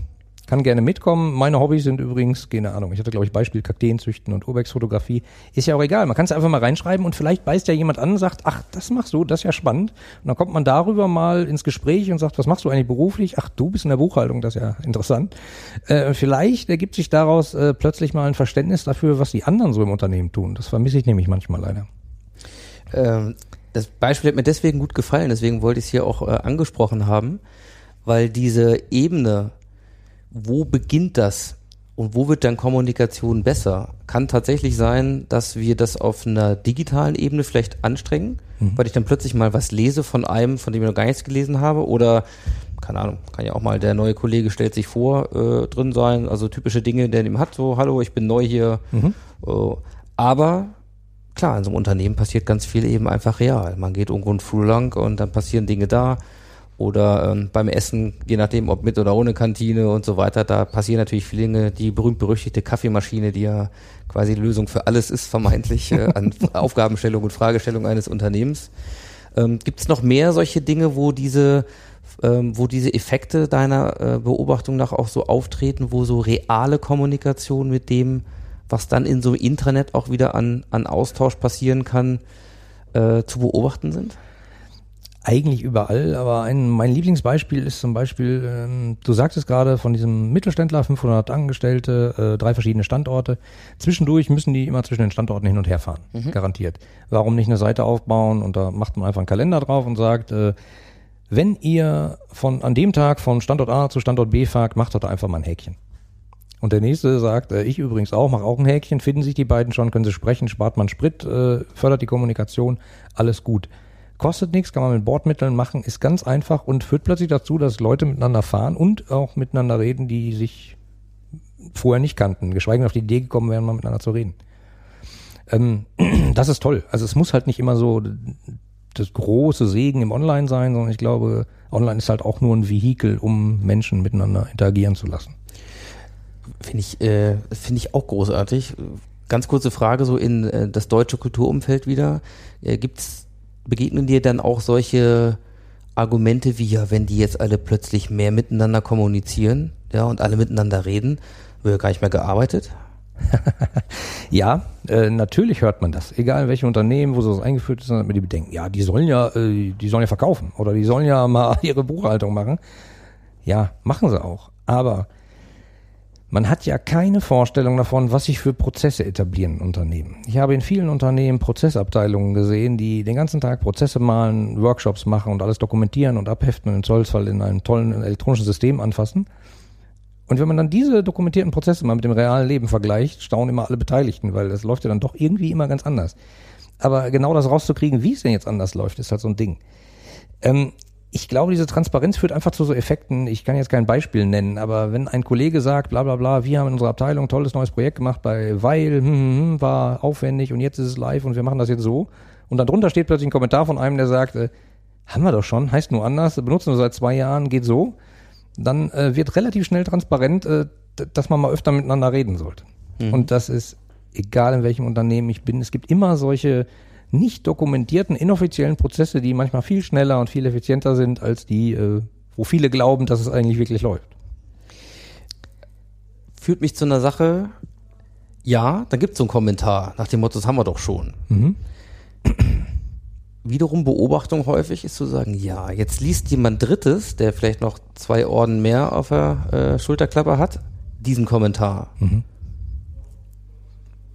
kann gerne mitkommen. Meine Hobbys sind übrigens, keine Ahnung, ich hatte glaube ich Beispiel Kakteen züchten und Urbex-Fotografie. Ist ja auch egal, man kann es einfach mal reinschreiben und vielleicht beißt ja jemand an und sagt, ach, das machst du, das ist ja spannend. Und dann kommt man darüber mal ins Gespräch und sagt, was machst du eigentlich beruflich? Ach, du bist in der Buchhaltung, das ist ja interessant. Äh, vielleicht ergibt sich daraus äh, plötzlich mal ein Verständnis dafür, was die anderen so im Unternehmen tun. Das vermisse ich nämlich manchmal leider. Ähm, das Beispiel hat mir deswegen gut gefallen, deswegen wollte ich es hier auch äh, angesprochen haben, weil diese Ebene, wo beginnt das und wo wird dann Kommunikation besser, kann tatsächlich sein, dass wir das auf einer digitalen Ebene vielleicht anstrengen, weil ich dann plötzlich mal was lese von einem, von dem ich noch gar nichts gelesen habe oder keine Ahnung, kann ja auch mal der neue Kollege stellt sich vor äh, drin sein, also typische Dinge, der ihm hat, so hallo, ich bin neu hier. Äh, aber klar, in so einem Unternehmen passiert ganz viel eben einfach real. Man geht irgendwo einen Flur lang und dann passieren Dinge da oder ähm, beim Essen, je nachdem, ob mit oder ohne Kantine und so weiter, da passieren natürlich viele Dinge. Die berühmt-berüchtigte Kaffeemaschine, die ja quasi die Lösung für alles ist, vermeintlich, äh, an [LAUGHS] Aufgabenstellung und Fragestellung eines Unternehmens. Ähm, Gibt es noch mehr solche Dinge, wo diese, ähm, wo diese Effekte deiner äh, Beobachtung nach auch so auftreten, wo so reale Kommunikation mit dem, was dann in so einem Intranet auch wieder an, an Austausch passieren kann, äh, zu beobachten sind? Eigentlich überall, aber ein, mein Lieblingsbeispiel ist zum Beispiel, ähm, du sagtest gerade von diesem Mittelständler, 500 Angestellte, äh, drei verschiedene Standorte. Zwischendurch müssen die immer zwischen den Standorten hin und her fahren, garantiert. Warum nicht eine Seite aufbauen und da macht man einfach einen Kalender drauf und sagt, äh, wenn ihr von an dem Tag von Standort A zu Standort B fahrt, macht doch da einfach mal ein Häkchen. Und der nächste sagt, äh, ich übrigens auch, mach auch ein Häkchen, finden sich die beiden schon, können sie sprechen, spart man Sprit, äh, fördert die Kommunikation, alles gut. Kostet nichts, kann man mit Bordmitteln machen, ist ganz einfach und führt plötzlich dazu, dass Leute miteinander fahren und auch miteinander reden, die sich vorher nicht kannten, geschweige denn auf die Idee gekommen wären, mal miteinander zu reden. Ähm, [CLEARS THROAT] das ist toll. Also es muss halt nicht immer so das große Segen im Online sein, sondern ich glaube, Online ist halt auch nur ein Vehikel, um Menschen miteinander interagieren zu lassen. Finde ich, äh, finde ich auch großartig. Ganz kurze Frage so in äh, das deutsche Kulturumfeld wieder. Äh, gibt's, begegnen dir dann auch solche Argumente wie, ja, wenn die jetzt alle plötzlich mehr miteinander kommunizieren, ja, und alle miteinander reden, wird gar nicht mehr gearbeitet? [LAUGHS] Ja, äh, natürlich hört man das. Egal in welchem Unternehmen, wo sowas eingeführt ist, dann hat man die Bedenken. Ja, die sollen ja, äh, die sollen ja verkaufen oder die sollen ja mal [LAUGHS] ihre Buchhaltung machen. Ja, machen sie auch. Aber man hat ja keine Vorstellung davon, was sich für Prozesse etablieren in Unternehmen. Ich habe in vielen Unternehmen Prozessabteilungen gesehen, die den ganzen Tag Prozesse malen, Workshops machen und alles dokumentieren und abheften und im Zollfall in einem tollen elektronischen System anfassen. Und wenn man dann diese dokumentierten Prozesse mal mit dem realen Leben vergleicht, staunen immer alle Beteiligten, weil das läuft ja dann doch irgendwie immer ganz anders. Aber genau das rauszukriegen, wie es denn jetzt anders läuft, ist halt so ein Ding. Ähm, ich glaube, diese Transparenz führt einfach zu so Effekten. Ich kann jetzt kein Beispiel nennen, aber wenn ein Kollege sagt, bla bla bla, wir haben in unserer Abteilung ein tolles neues Projekt gemacht bei Weil, hm, hm, hm, war aufwendig und jetzt ist es live und wir machen das jetzt so. Und dann drunter steht plötzlich ein Kommentar von einem, der sagt, äh, haben wir doch schon, heißt nur anders, benutzen wir seit zwei Jahren, geht so. Dann äh, wird relativ schnell transparent, äh, dass man mal öfter miteinander reden sollte. Und das ist egal in welchem Unternehmen ich bin. Es gibt immer solche nicht dokumentierten, inoffiziellen Prozesse, die manchmal viel schneller und viel effizienter sind als die, äh, wo viele glauben, dass es eigentlich wirklich läuft. Führt mich zu einer Sache, ja, dann gibt es so einen Kommentar nach dem Motto, das haben wir doch schon. Wiederum Beobachtung häufig ist zu sagen, ja, jetzt liest jemand Drittes, der vielleicht noch zwei Orden mehr auf der äh, Schulterklappe hat, diesen Kommentar.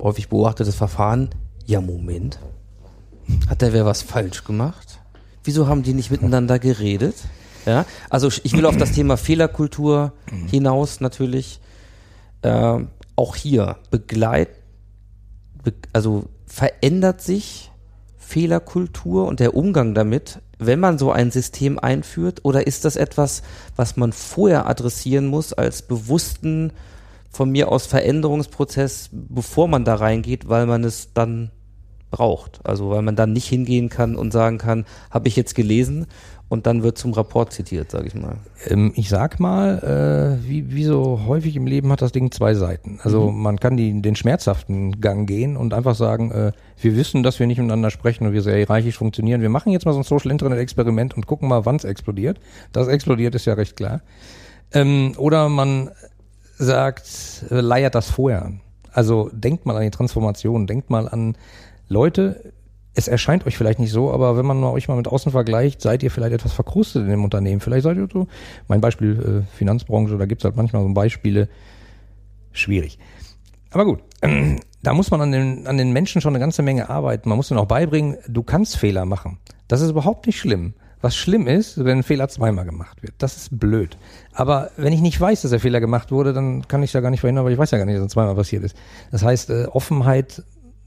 Häufig beobachtetes Verfahren, ja, Moment. Hat der wer was falsch gemacht? Wieso haben die nicht miteinander geredet? Ja, also ich will auf das Thema Fehlerkultur hinaus natürlich. Ähm, auch hier begleit, be also verändert sich Fehlerkultur und der Umgang damit, wenn man so ein System einführt, oder ist das etwas, was man vorher adressieren muss als bewussten von mir aus Veränderungsprozess, bevor man da reingeht, weil man es dann braucht. Also weil man dann nicht hingehen kann und sagen kann, habe ich jetzt gelesen und dann wird zum Rapport zitiert, sage ich mal. Ähm, ich sag mal, äh, wie, wie so häufig im Leben hat das Ding zwei Seiten. Also man kann die, den schmerzhaften Gang gehen und einfach sagen, äh, wir wissen, dass wir nicht miteinander sprechen und wir sehr hierarchisch funktionieren. Wir machen jetzt mal so ein Social Internet Experiment und gucken mal, wann es explodiert. Das explodiert ist ja recht klar. Ähm, oder man sagt, äh, leiert das vorher an. Also denkt mal an die Transformation, denkt mal an Leute, es erscheint euch vielleicht nicht so, aber wenn man euch mal mit außen vergleicht, seid ihr vielleicht etwas verkrustet in dem Unternehmen. Vielleicht seid ihr so, mein Beispiel äh, Finanzbranche, da gibt's halt manchmal so Beispiele, schwierig. Aber gut, [CLEARS THROAT] da muss man an den, an den Menschen schon eine ganze Menge arbeiten. Man muss ihnen auch beibringen, du kannst Fehler machen. Das ist überhaupt nicht schlimm. Was schlimm ist, wenn ein Fehler zweimal gemacht wird. Das ist blöd. Aber wenn ich nicht weiß, dass der Fehler gemacht wurde, dann kann ich es ja gar nicht verhindern, weil ich weiß ja gar nicht, dass es zweimal passiert ist. Das heißt, äh, Offenheit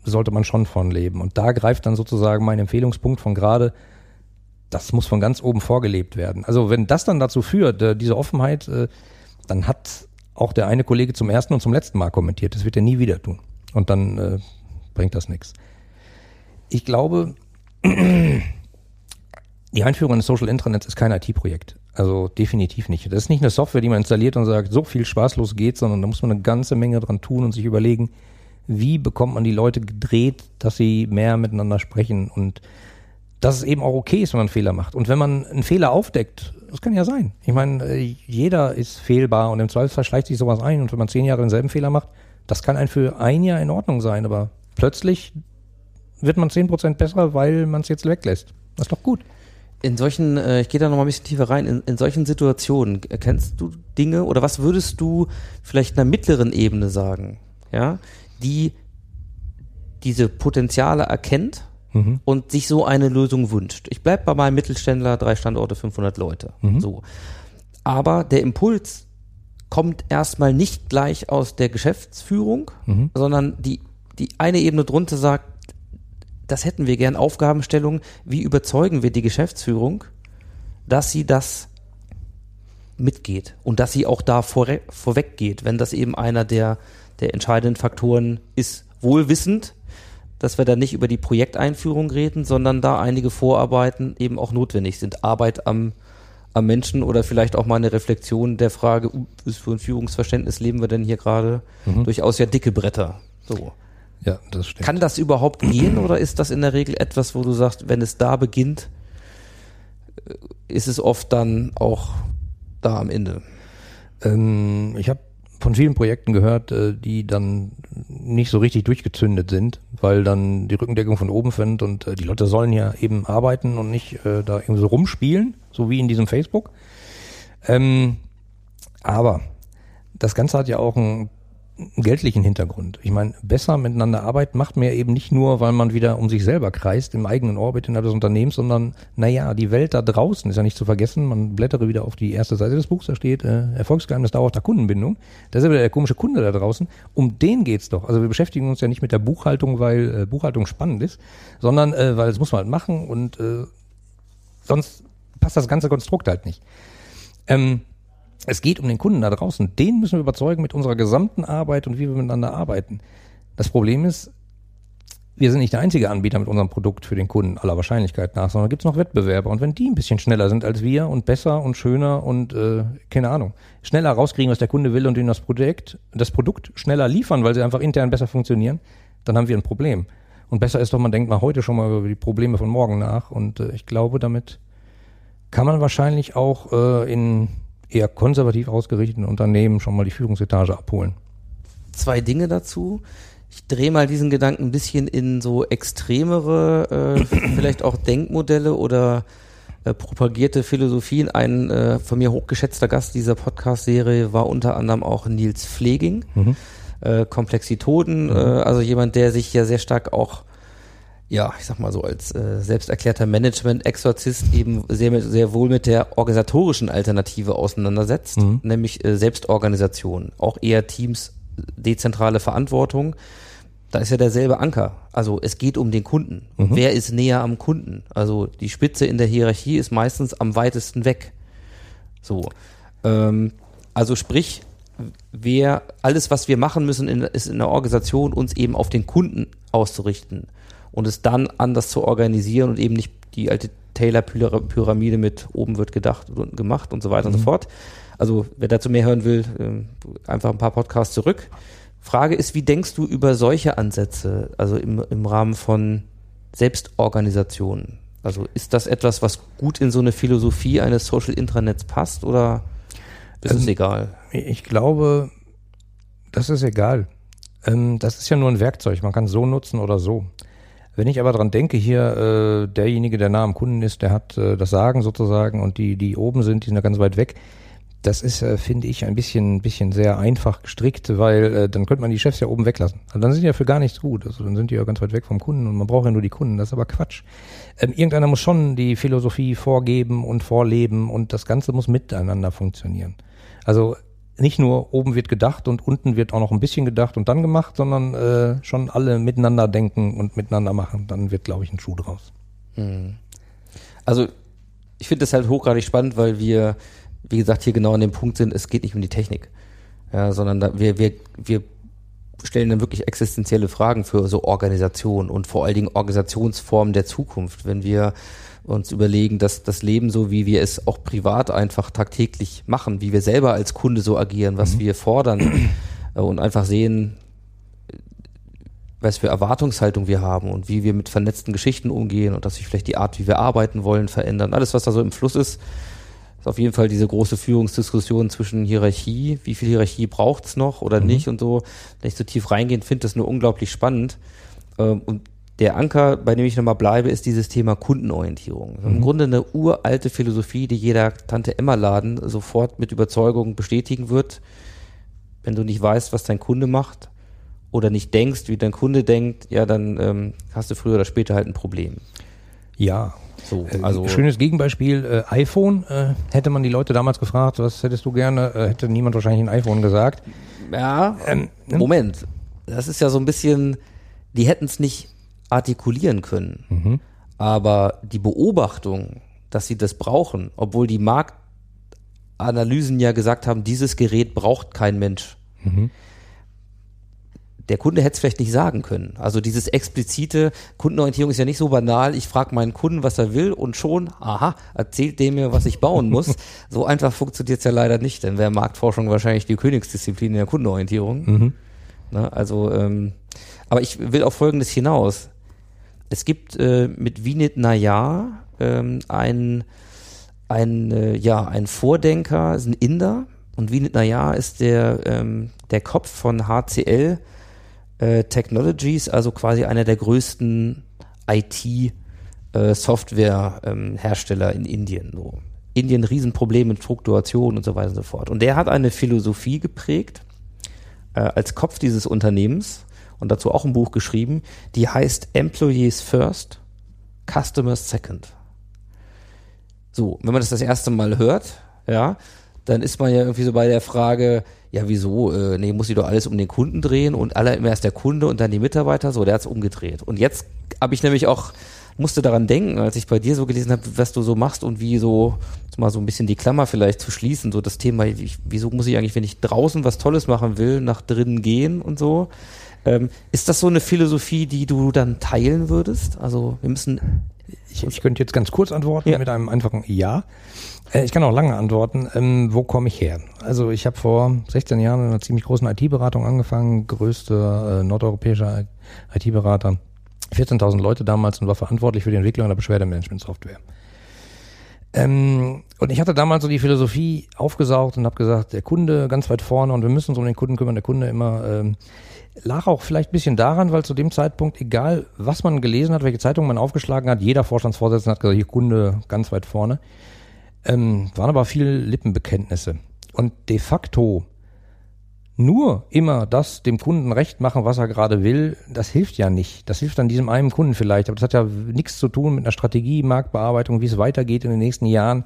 sollte man schon von leben. Und da greift dann sozusagen mein Empfehlungspunkt von gerade, das muss von ganz oben vorgelebt werden. Also wenn das dann dazu führt, äh, diese Offenheit, äh, dann hat auch der eine Kollege zum ersten und zum letzten Mal kommentiert. Das wird er nie wieder tun. Und dann äh, bringt das nichts. Ich glaube, [CLEARS THROAT] die Einführung eines Social Intranets ist kein IT-Projekt. Also definitiv nicht. Das ist nicht eine Software, die man installiert und sagt, so viel spaßlos geht, sondern da muss man eine ganze Menge dran tun und sich überlegen, wie bekommt man die Leute gedreht, dass sie mehr miteinander sprechen und dass es eben auch okay ist, wenn man einen Fehler macht. Und wenn man einen Fehler aufdeckt, das kann ja sein. Ich meine, äh, jeder ist fehlbar und im Zweifelsfall schleicht sich sowas ein und wenn man zehn Jahre denselben Fehler macht, das kann ein für ein Jahr in Ordnung sein, aber plötzlich wird man zehn Prozent besser, weil man es jetzt weglässt. Das ist doch gut. In solchen, äh, ich gehe da noch mal ein bisschen tiefer rein, in, in solchen Situationen, kennst du Dinge oder was würdest du vielleicht einer mittleren Ebene sagen, ja, die diese Potenziale erkennt Mhm. und sich so eine Lösung wünscht. Ich bleib bei meinem Mittelständler, drei Standorte, 500 Leute. Mhm. So. Aber der Impuls kommt erstmal nicht gleich aus der Geschäftsführung, Mhm. sondern die, die eine Ebene drunter sagt, das hätten wir gern, Aufgabenstellung, wie überzeugen wir die Geschäftsführung, dass sie das mitgeht und dass sie auch da vorre- vorweg geht, wenn das eben einer der, der entscheidenden Faktoren ist, wohlwissend, dass wir da nicht über die Projekteinführung reden, sondern da einige Vorarbeiten eben auch notwendig sind. Arbeit am, am Menschen oder vielleicht auch mal eine Reflexion der Frage, uh, was für ein Führungsverständnis leben wir denn hier gerade? Durchaus ja dicke Bretter. So. Ja, das stimmt. Kann das überhaupt gehen oder ist das in der Regel etwas, wo du sagst, wenn es da beginnt, äh, ist es oft dann auch da am Ende? Ähm, ich habe von vielen Projekten gehört, äh, die dann nicht so richtig durchgezündet sind, weil dann die Rückendeckung von oben fängt und äh, die Leute sollen ja eben arbeiten und nicht äh, da irgendwie so rumspielen, so wie in diesem Facebook. Ähm, aber das Ganze hat ja auch einen geldlichen Hintergrund. Ich meine, besser miteinander arbeiten macht ja eben nicht nur, weil man wieder um sich selber kreist im eigenen Orbit innerhalb des Unternehmens, sondern naja, die Welt da draußen ist ja nicht zu vergessen. Man blättere wieder auf die erste Seite des Buchs, da steht äh, Erfolgsgeheimnis dauerhafter Kundenbindung. Da ist ja wieder der komische Kunde da draußen. Um den geht's doch. Also wir beschäftigen uns ja nicht mit der Buchhaltung, weil äh, Buchhaltung spannend ist, sondern äh, weil das muss man halt machen und äh, sonst passt das ganze Konstrukt halt nicht. Ähm, es geht um den Kunden da draußen. Den müssen wir überzeugen mit unserer gesamten Arbeit und wie wir miteinander arbeiten. Das Problem ist, wir sind nicht der einzige Anbieter mit unserem Produkt für den Kunden aller Wahrscheinlichkeit nach, sondern gibt es noch Wettbewerber. Und wenn die ein bisschen schneller sind als wir und besser und schöner und äh, keine Ahnung, schneller rauskriegen, was der Kunde will und ihnen das Projekt, das Produkt schneller liefern, weil sie einfach intern besser funktionieren, dann haben wir ein Problem. Und besser ist doch, man denkt mal heute schon mal über die Probleme von morgen nach. Und äh, ich glaube, damit kann man wahrscheinlich auch äh, in eher konservativ ausgerichteten Unternehmen schon mal die Führungsetage abholen. Zwei Dinge dazu. Ich drehe mal diesen Gedanken ein bisschen in so extremere, äh, vielleicht auch Denkmodelle oder äh, propagierte Philosophien. Ein äh, von mir hochgeschätzter Gast dieser Podcast-Serie war unter anderem auch Nils Pfleging, äh, Komplexitoden, äh, also jemand, der sich ja sehr stark auch ja, ich sag mal so, als äh, selbsterklärter Management-Exorzist eben sehr, sehr wohl mit der organisatorischen Alternative auseinandersetzt, nämlich äh, Selbstorganisation, auch eher Teams, dezentrale Verantwortung. Da ist ja derselbe Anker. Also es geht um den Kunden. Und wer ist näher am Kunden? Also die Spitze in der Hierarchie ist meistens am weitesten weg. So. Ähm, also sprich, wer alles, was wir machen müssen, in, ist in der Organisation, uns eben auf den Kunden auszurichten und es dann anders zu organisieren und eben nicht die alte Taylor-Pyramide mit oben wird gedacht und unten gemacht und so weiter und so fort. Also wer dazu mehr hören will, ähm, einfach ein paar Podcasts zurück. Frage ist, wie denkst du über solche Ansätze, also im, im Rahmen von Selbstorganisation? Also ist das etwas, was gut in so eine Philosophie eines Social Intranets passt oder ist es Ähm, egal? Ich glaube, das ist egal. Ähm, das ist ja nur ein Werkzeug. Man kann es so nutzen oder so. Wenn ich aber dran denke, hier äh, derjenige, der nah am Kunden ist, der hat äh, das Sagen sozusagen und die, die oben sind, die sind ja ganz weit weg. Das ist, äh, finde ich, ein bisschen, bisschen sehr einfach gestrickt, weil äh, dann könnte man die Chefs ja oben weglassen. Also dann sind die ja für gar nichts gut. Also dann sind die ja ganz weit weg vom Kunden und man braucht ja nur die Kunden. Das ist aber Quatsch. Ähm, irgendeiner muss schon die Philosophie vorgeben und vorleben und das Ganze muss miteinander funktionieren. Also nicht nur oben wird gedacht und unten wird auch noch ein bisschen gedacht und dann gemacht, sondern äh, schon alle miteinander denken und miteinander machen. Dann wird, glaube ich, ein Schuh draus. Also ich finde das halt hochgradig spannend, weil wir, wie gesagt, hier genau an dem Punkt sind, es geht nicht um die Technik, ja, sondern da, wir, wir, wir stellen dann wirklich existenzielle Fragen für so Organisation und vor allen Dingen Organisationsformen der Zukunft. Wenn wir uns überlegen, dass das Leben so, wie wir es auch privat einfach tagtäglich machen, wie wir selber als Kunde so agieren, was wir fordern äh, und einfach sehen, was für Erwartungshaltung wir haben und wie wir mit vernetzten Geschichten umgehen und dass sich vielleicht die Art, wie wir arbeiten wollen, verändern. Alles, was da so im Fluss ist, ist auf jeden Fall diese große Führungsdiskussion zwischen Hierarchie, wie viel Hierarchie braucht's noch oder nicht und so. Nicht so tief reingehen, finde das nur unglaublich spannend. Ähm, Und der Anker, bei dem ich nochmal bleibe, ist dieses Thema Kundenorientierung. Also Im Grunde eine uralte Philosophie, die jeder Tante Emma Laden sofort mit Überzeugung bestätigen wird. Wenn du nicht weißt, was dein Kunde macht oder nicht denkst, wie dein Kunde denkt, ja, dann ähm, hast du früher oder später halt ein Problem. Ja. So, Äh, also Schönes Gegenbeispiel, äh, iPhone. Äh, hätte man die Leute damals gefragt, was hättest du gerne, äh, hätte niemand wahrscheinlich ein iPhone gesagt. Ja, Ähm, Moment. Das ist ja so ein bisschen, die hätten es nicht artikulieren können. Mhm. Aber die Beobachtung, dass sie das brauchen, obwohl die Marktanalysen ja gesagt haben, dieses Gerät braucht kein Mensch. Mhm. Der Kunde hätte es vielleicht nicht sagen können. Also dieses explizite Kundenorientierung ist ja nicht so banal. Ich frage meinen Kunden, was er will und schon, aha, erzählt dem mir, was ich bauen muss. [LAUGHS] so einfach funktioniert es ja leider nicht, denn wäre Marktforschung wahrscheinlich die Königsdisziplin in der Kundenorientierung. Mhm. Ne, also, ähm, aber ich will auf Folgendes hinaus. Es gibt äh, mit Vinit Nayar ähm, einen, ein, äh, ja, ein Vordenker, ist ein Inder und Vinit Nayar ist der, ähm, der Kopf von HCL äh, Technologies, also quasi einer der größten IT-Software-Hersteller in Indien. So. Indien Riesenproblem mit Fluktuation und so weiter und so fort. Und der hat eine Philosophie geprägt, äh, als Kopf dieses Unternehmens und dazu auch ein Buch geschrieben, die heißt Employees First, Customers Second. So, wenn man das das erste Mal hört, ja, dann ist man ja irgendwie so bei der Frage, ja, wieso? Äh, nee, muss ich doch alles um den Kunden drehen und alle immer erst der Kunde und dann die Mitarbeiter. So, der hat's umgedreht. Und jetzt habe ich nämlich auch, musste daran denken, als ich bei dir so gelesen habe, was du so machst und wie so, jetzt mal so ein bisschen die Klammer vielleicht zu schließen, so das Thema, ich, wieso muss ich eigentlich, wenn ich draußen was Tolles machen will, nach drinnen gehen und so. Ähm, ist das so eine Philosophie, die du dann teilen würdest? Also wir müssen Ich, ich könnte jetzt ganz kurz antworten Ja. mit einem einfachen Ja. Äh, Ich kann auch lange antworten. Ähm, wo komme ich her? Also ich habe vor 16 Jahren in einer ziemlich großen IT-Beratung angefangen, größte äh, nordeuropäische IT-Berater, 14.000 Leute damals und war verantwortlich für die Entwicklung einer Beschwerdemanagement-Software. Ähm, und ich hatte damals so die Philosophie aufgesaugt und habe gesagt, der Kunde ganz weit vorne und wir müssen uns um den Kunden kümmern, der Kunde immer ähm, lag auch vielleicht ein bisschen daran, weil zu dem Zeitpunkt, egal was man gelesen hat, welche Zeitung man aufgeschlagen hat, jeder Vorstandsvorsitzende hat gesagt, hier Kunde ganz weit vorne. Ähm, waren aber viel Lippenbekenntnisse. Und de facto nur immer das dem Kunden recht machen, was er gerade will, das hilft ja nicht. Das hilft an diesem einen Kunden vielleicht, aber das hat ja nichts zu tun mit einer Strategie, Marktbearbeitung, wie es weitergeht in den nächsten Jahren.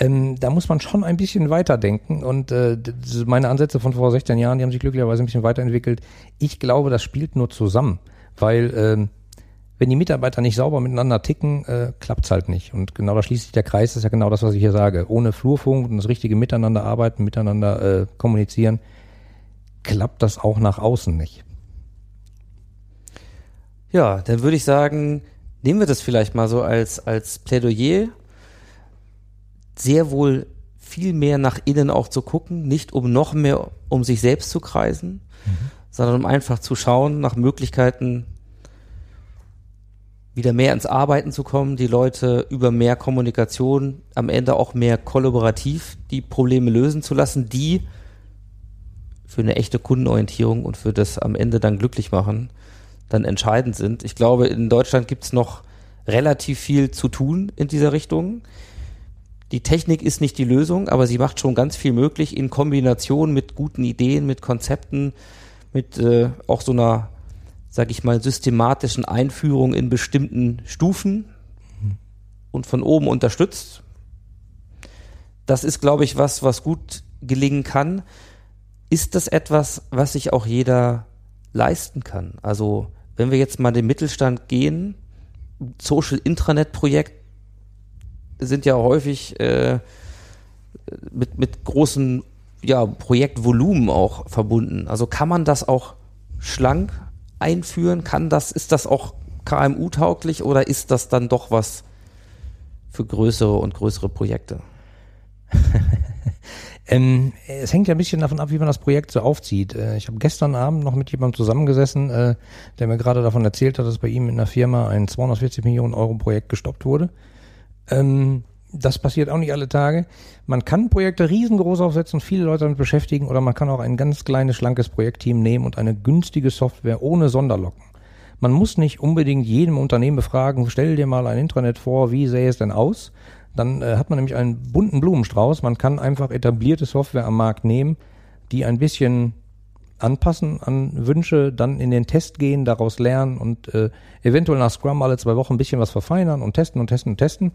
Ähm, da muss man schon ein bisschen weiterdenken und äh, meine Ansätze von vor 16 Jahren, die haben sich glücklicherweise ein bisschen weiterentwickelt. Ich glaube, das spielt nur zusammen, weil ähm, wenn die Mitarbeiter nicht sauber miteinander ticken, äh, klappt's halt nicht. Und genau da schließt sich der Kreis, das ist ja genau das, was ich hier sage. Ohne Flurfunk und das richtige Miteinander arbeiten, miteinander äh, kommunizieren, klappt das auch nach außen nicht. Ja, dann würde ich sagen, nehmen wir das vielleicht mal so als, als Plädoyer, sehr wohl viel mehr nach innen auch zu gucken, nicht um noch mehr um sich selbst zu kreisen, sondern um einfach zu schauen nach Möglichkeiten, wieder mehr ins Arbeiten zu kommen, die Leute über mehr Kommunikation am Ende auch mehr kollaborativ die Probleme lösen zu lassen, die für eine echte Kundenorientierung und für das am Ende dann glücklich machen, dann entscheidend sind. Ich glaube, in Deutschland gibt es noch relativ viel zu tun in dieser Richtung. Die Technik ist nicht die Lösung, aber sie macht schon ganz viel möglich in Kombination mit guten Ideen, mit Konzepten, mit äh, auch so einer, sag ich mal, systematischen Einführung in bestimmten Stufen und von oben unterstützt. Das ist, glaube ich, was, was gut gelingen kann. Ist das etwas, was sich auch jeder leisten kann? Also, wenn wir jetzt mal den Mittelstand gehen, Social Intranet Projekt sind ja häufig äh, mit, mit großen ja, Projektvolumen auch verbunden. Also kann man das auch schlank einführen? Kann das, ist das auch KMU-tauglich oder ist das dann doch was für größere und größere Projekte? [LAUGHS] Ähm, es hängt ja ein bisschen davon ab, wie man das Projekt so aufzieht. Äh, ich habe gestern Abend noch mit jemandem zusammengesessen, äh, der mir gerade davon erzählt hat, dass bei ihm in der Firma ein 240 Millionen Euro Projekt gestoppt wurde. Ähm, das passiert auch nicht alle Tage. Man kann Projekte riesengroß aufsetzen viele Leute damit beschäftigen oder man kann auch ein ganz kleines, schlankes Projektteam nehmen und eine günstige Software ohne Sonderlocken. Man muss nicht unbedingt jedem Unternehmen befragen, stell dir mal ein Intranet vor, wie sähe es denn aus? Dann äh, hat man nämlich einen bunten Blumenstrauß. Man kann einfach etablierte Software am Markt nehmen, die ein bisschen anpassen an Wünsche, dann in den Test gehen, daraus lernen und äh, eventuell nach Scrum alle zwei Wochen ein bisschen was verfeinern und testen und testen und testen.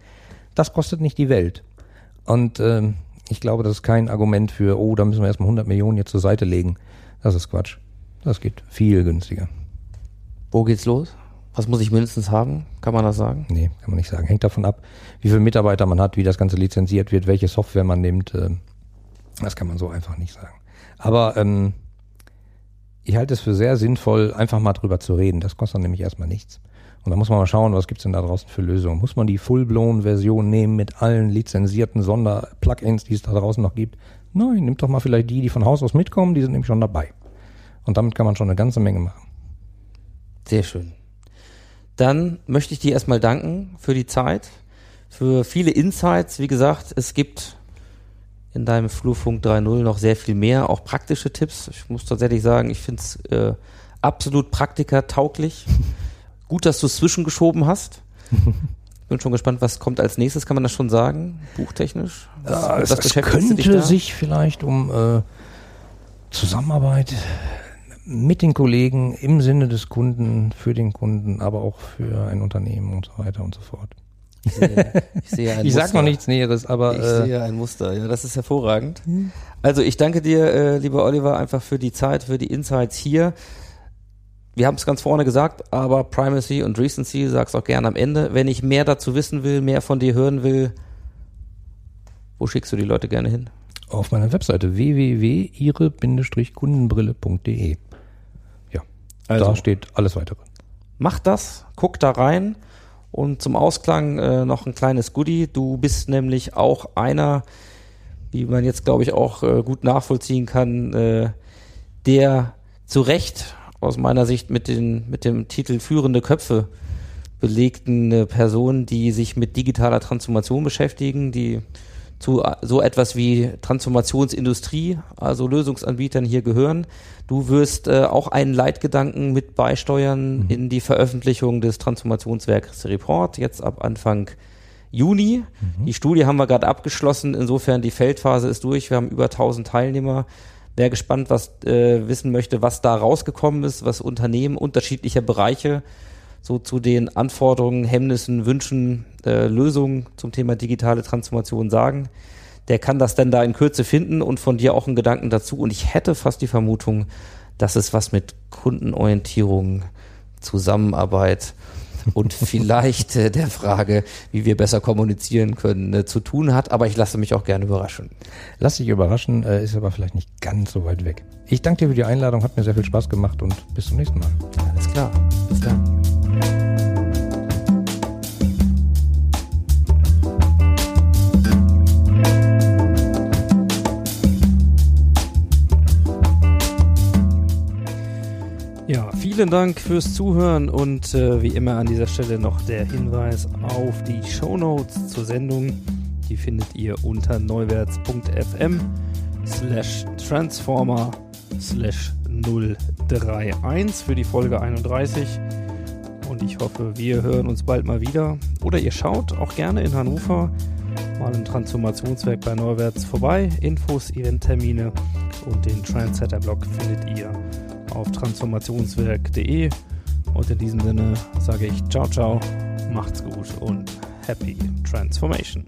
Das kostet nicht die Welt. Und ähm, ich glaube, das ist kein Argument für, oh, da müssen wir erstmal 100 Millionen jetzt zur Seite legen. Das ist Quatsch. Das geht viel günstiger. Wo geht's los? Was muss ich mindestens haben? Kann man das sagen? Nee, kann man nicht sagen. Hängt davon ab, wie viele Mitarbeiter man hat, wie das Ganze lizenziert wird, welche Software man nimmt. ähm, Das kann man so einfach nicht sagen. Aber ähm, ich halte es für sehr sinnvoll, einfach mal drüber zu reden. Das kostet dann nämlich erstmal nichts. Und da muss man mal schauen, was gibt's denn da draußen für Lösungen. Muss man die Full-Blown-Version nehmen mit allen lizenzierten Sonder-Plugins, die es da draußen noch gibt? Nein, nimmt doch mal vielleicht die, die von Haus aus mitkommen, die sind nämlich schon dabei. Und damit kann man schon eine ganze Menge machen. Sehr schön. Dann möchte ich dir erstmal danken für die Zeit, für viele Insights. Wie gesagt, es gibt in deinem Flurfunk 3.0 noch sehr viel mehr, auch praktische Tipps. Ich muss tatsächlich sagen, ich finde es äh, absolut praktikertauglich. [LAUGHS] Gut, dass du es zwischengeschoben hast. [LAUGHS] Bin schon gespannt, was kommt als nächstes, kann man das schon sagen, buchtechnisch? Was, Ja, es, es könnte sich vielleicht um äh, Zusammenarbeit mit den Kollegen im Sinne des Kunden, für den Kunden, aber auch für ein Unternehmen und so weiter und so fort. Ich sehe, ich sehe ich sag Muster. noch nichts Näheres, aber Ich äh, sehe ein Muster, ja, das ist hervorragend. Also ich danke dir, äh, lieber Oliver, einfach für die Zeit, für die Insights hier. Wir haben es ganz vorne gesagt, aber Primacy und Recency, sag's auch gerne am Ende. Wenn ich mehr dazu wissen will, mehr von dir hören will, wo schickst du die Leute gerne hin? auf meiner Webseite www.ihre-kundenbrille.de. Ja, Also. da steht alles weitere. Mach das, guck da rein und zum Ausklang äh, noch ein kleines Goodie. Du bist nämlich auch einer, wie man jetzt glaube ich auch äh, gut nachvollziehen kann, äh, der zu Recht aus meiner Sicht mit, den, mit dem Titel führende Köpfe belegten äh, Personen, die sich mit digitaler Transformation beschäftigen, die zu äh, so etwas wie Transformationsindustrie, also Lösungsanbietern hier gehören. Du wirst äh, auch einen Leitgedanken mit beisteuern in die Veröffentlichung des Transformationswerks Report, jetzt ab Anfang Juni. Die Studie haben wir gerade abgeschlossen, insofern die Feldphase ist durch. Wir haben über 1000 Teilnehmer. Wer gespannt was äh, wissen möchte, was da rausgekommen ist, was Unternehmen unterschiedlicher Bereiche so zu den Anforderungen, Hemmnissen, Wünschen, äh, Lösungen zum Thema digitale Transformation sagen. Der kann das dann da in Kürze finden und von dir auch einen Gedanken dazu. Und ich hätte fast die Vermutung, dass es was mit Kundenorientierung, Zusammenarbeit und vielleicht äh, der Frage, wie wir besser kommunizieren können, äh, zu tun hat. Aber ich lasse mich auch gerne überraschen. Lass dich überraschen, äh, ist aber vielleicht nicht ganz so weit weg. Ich danke dir für die Einladung, hat mir sehr viel Spaß gemacht und bis zum nächsten Mal. Alles klar. Bis dann. Ja, vielen Dank fürs Zuhören und äh, wie immer an dieser Stelle noch der Hinweis auf die Shownotes zur Sendung. Die findet ihr unter neuwärts.fm slash transformer slash 031 für die Folge 31. Und ich hoffe, wir hören uns bald mal wieder. Oder ihr schaut auch gerne in Hannover mal im Transformationswerk bei Neuwärts vorbei. Infos, Eventtermine und den Trendsetter-Blog findet ihr auf transformationswerk.de. Und in diesem Sinne sage ich ciao, ciao, macht's gut und happy transformation.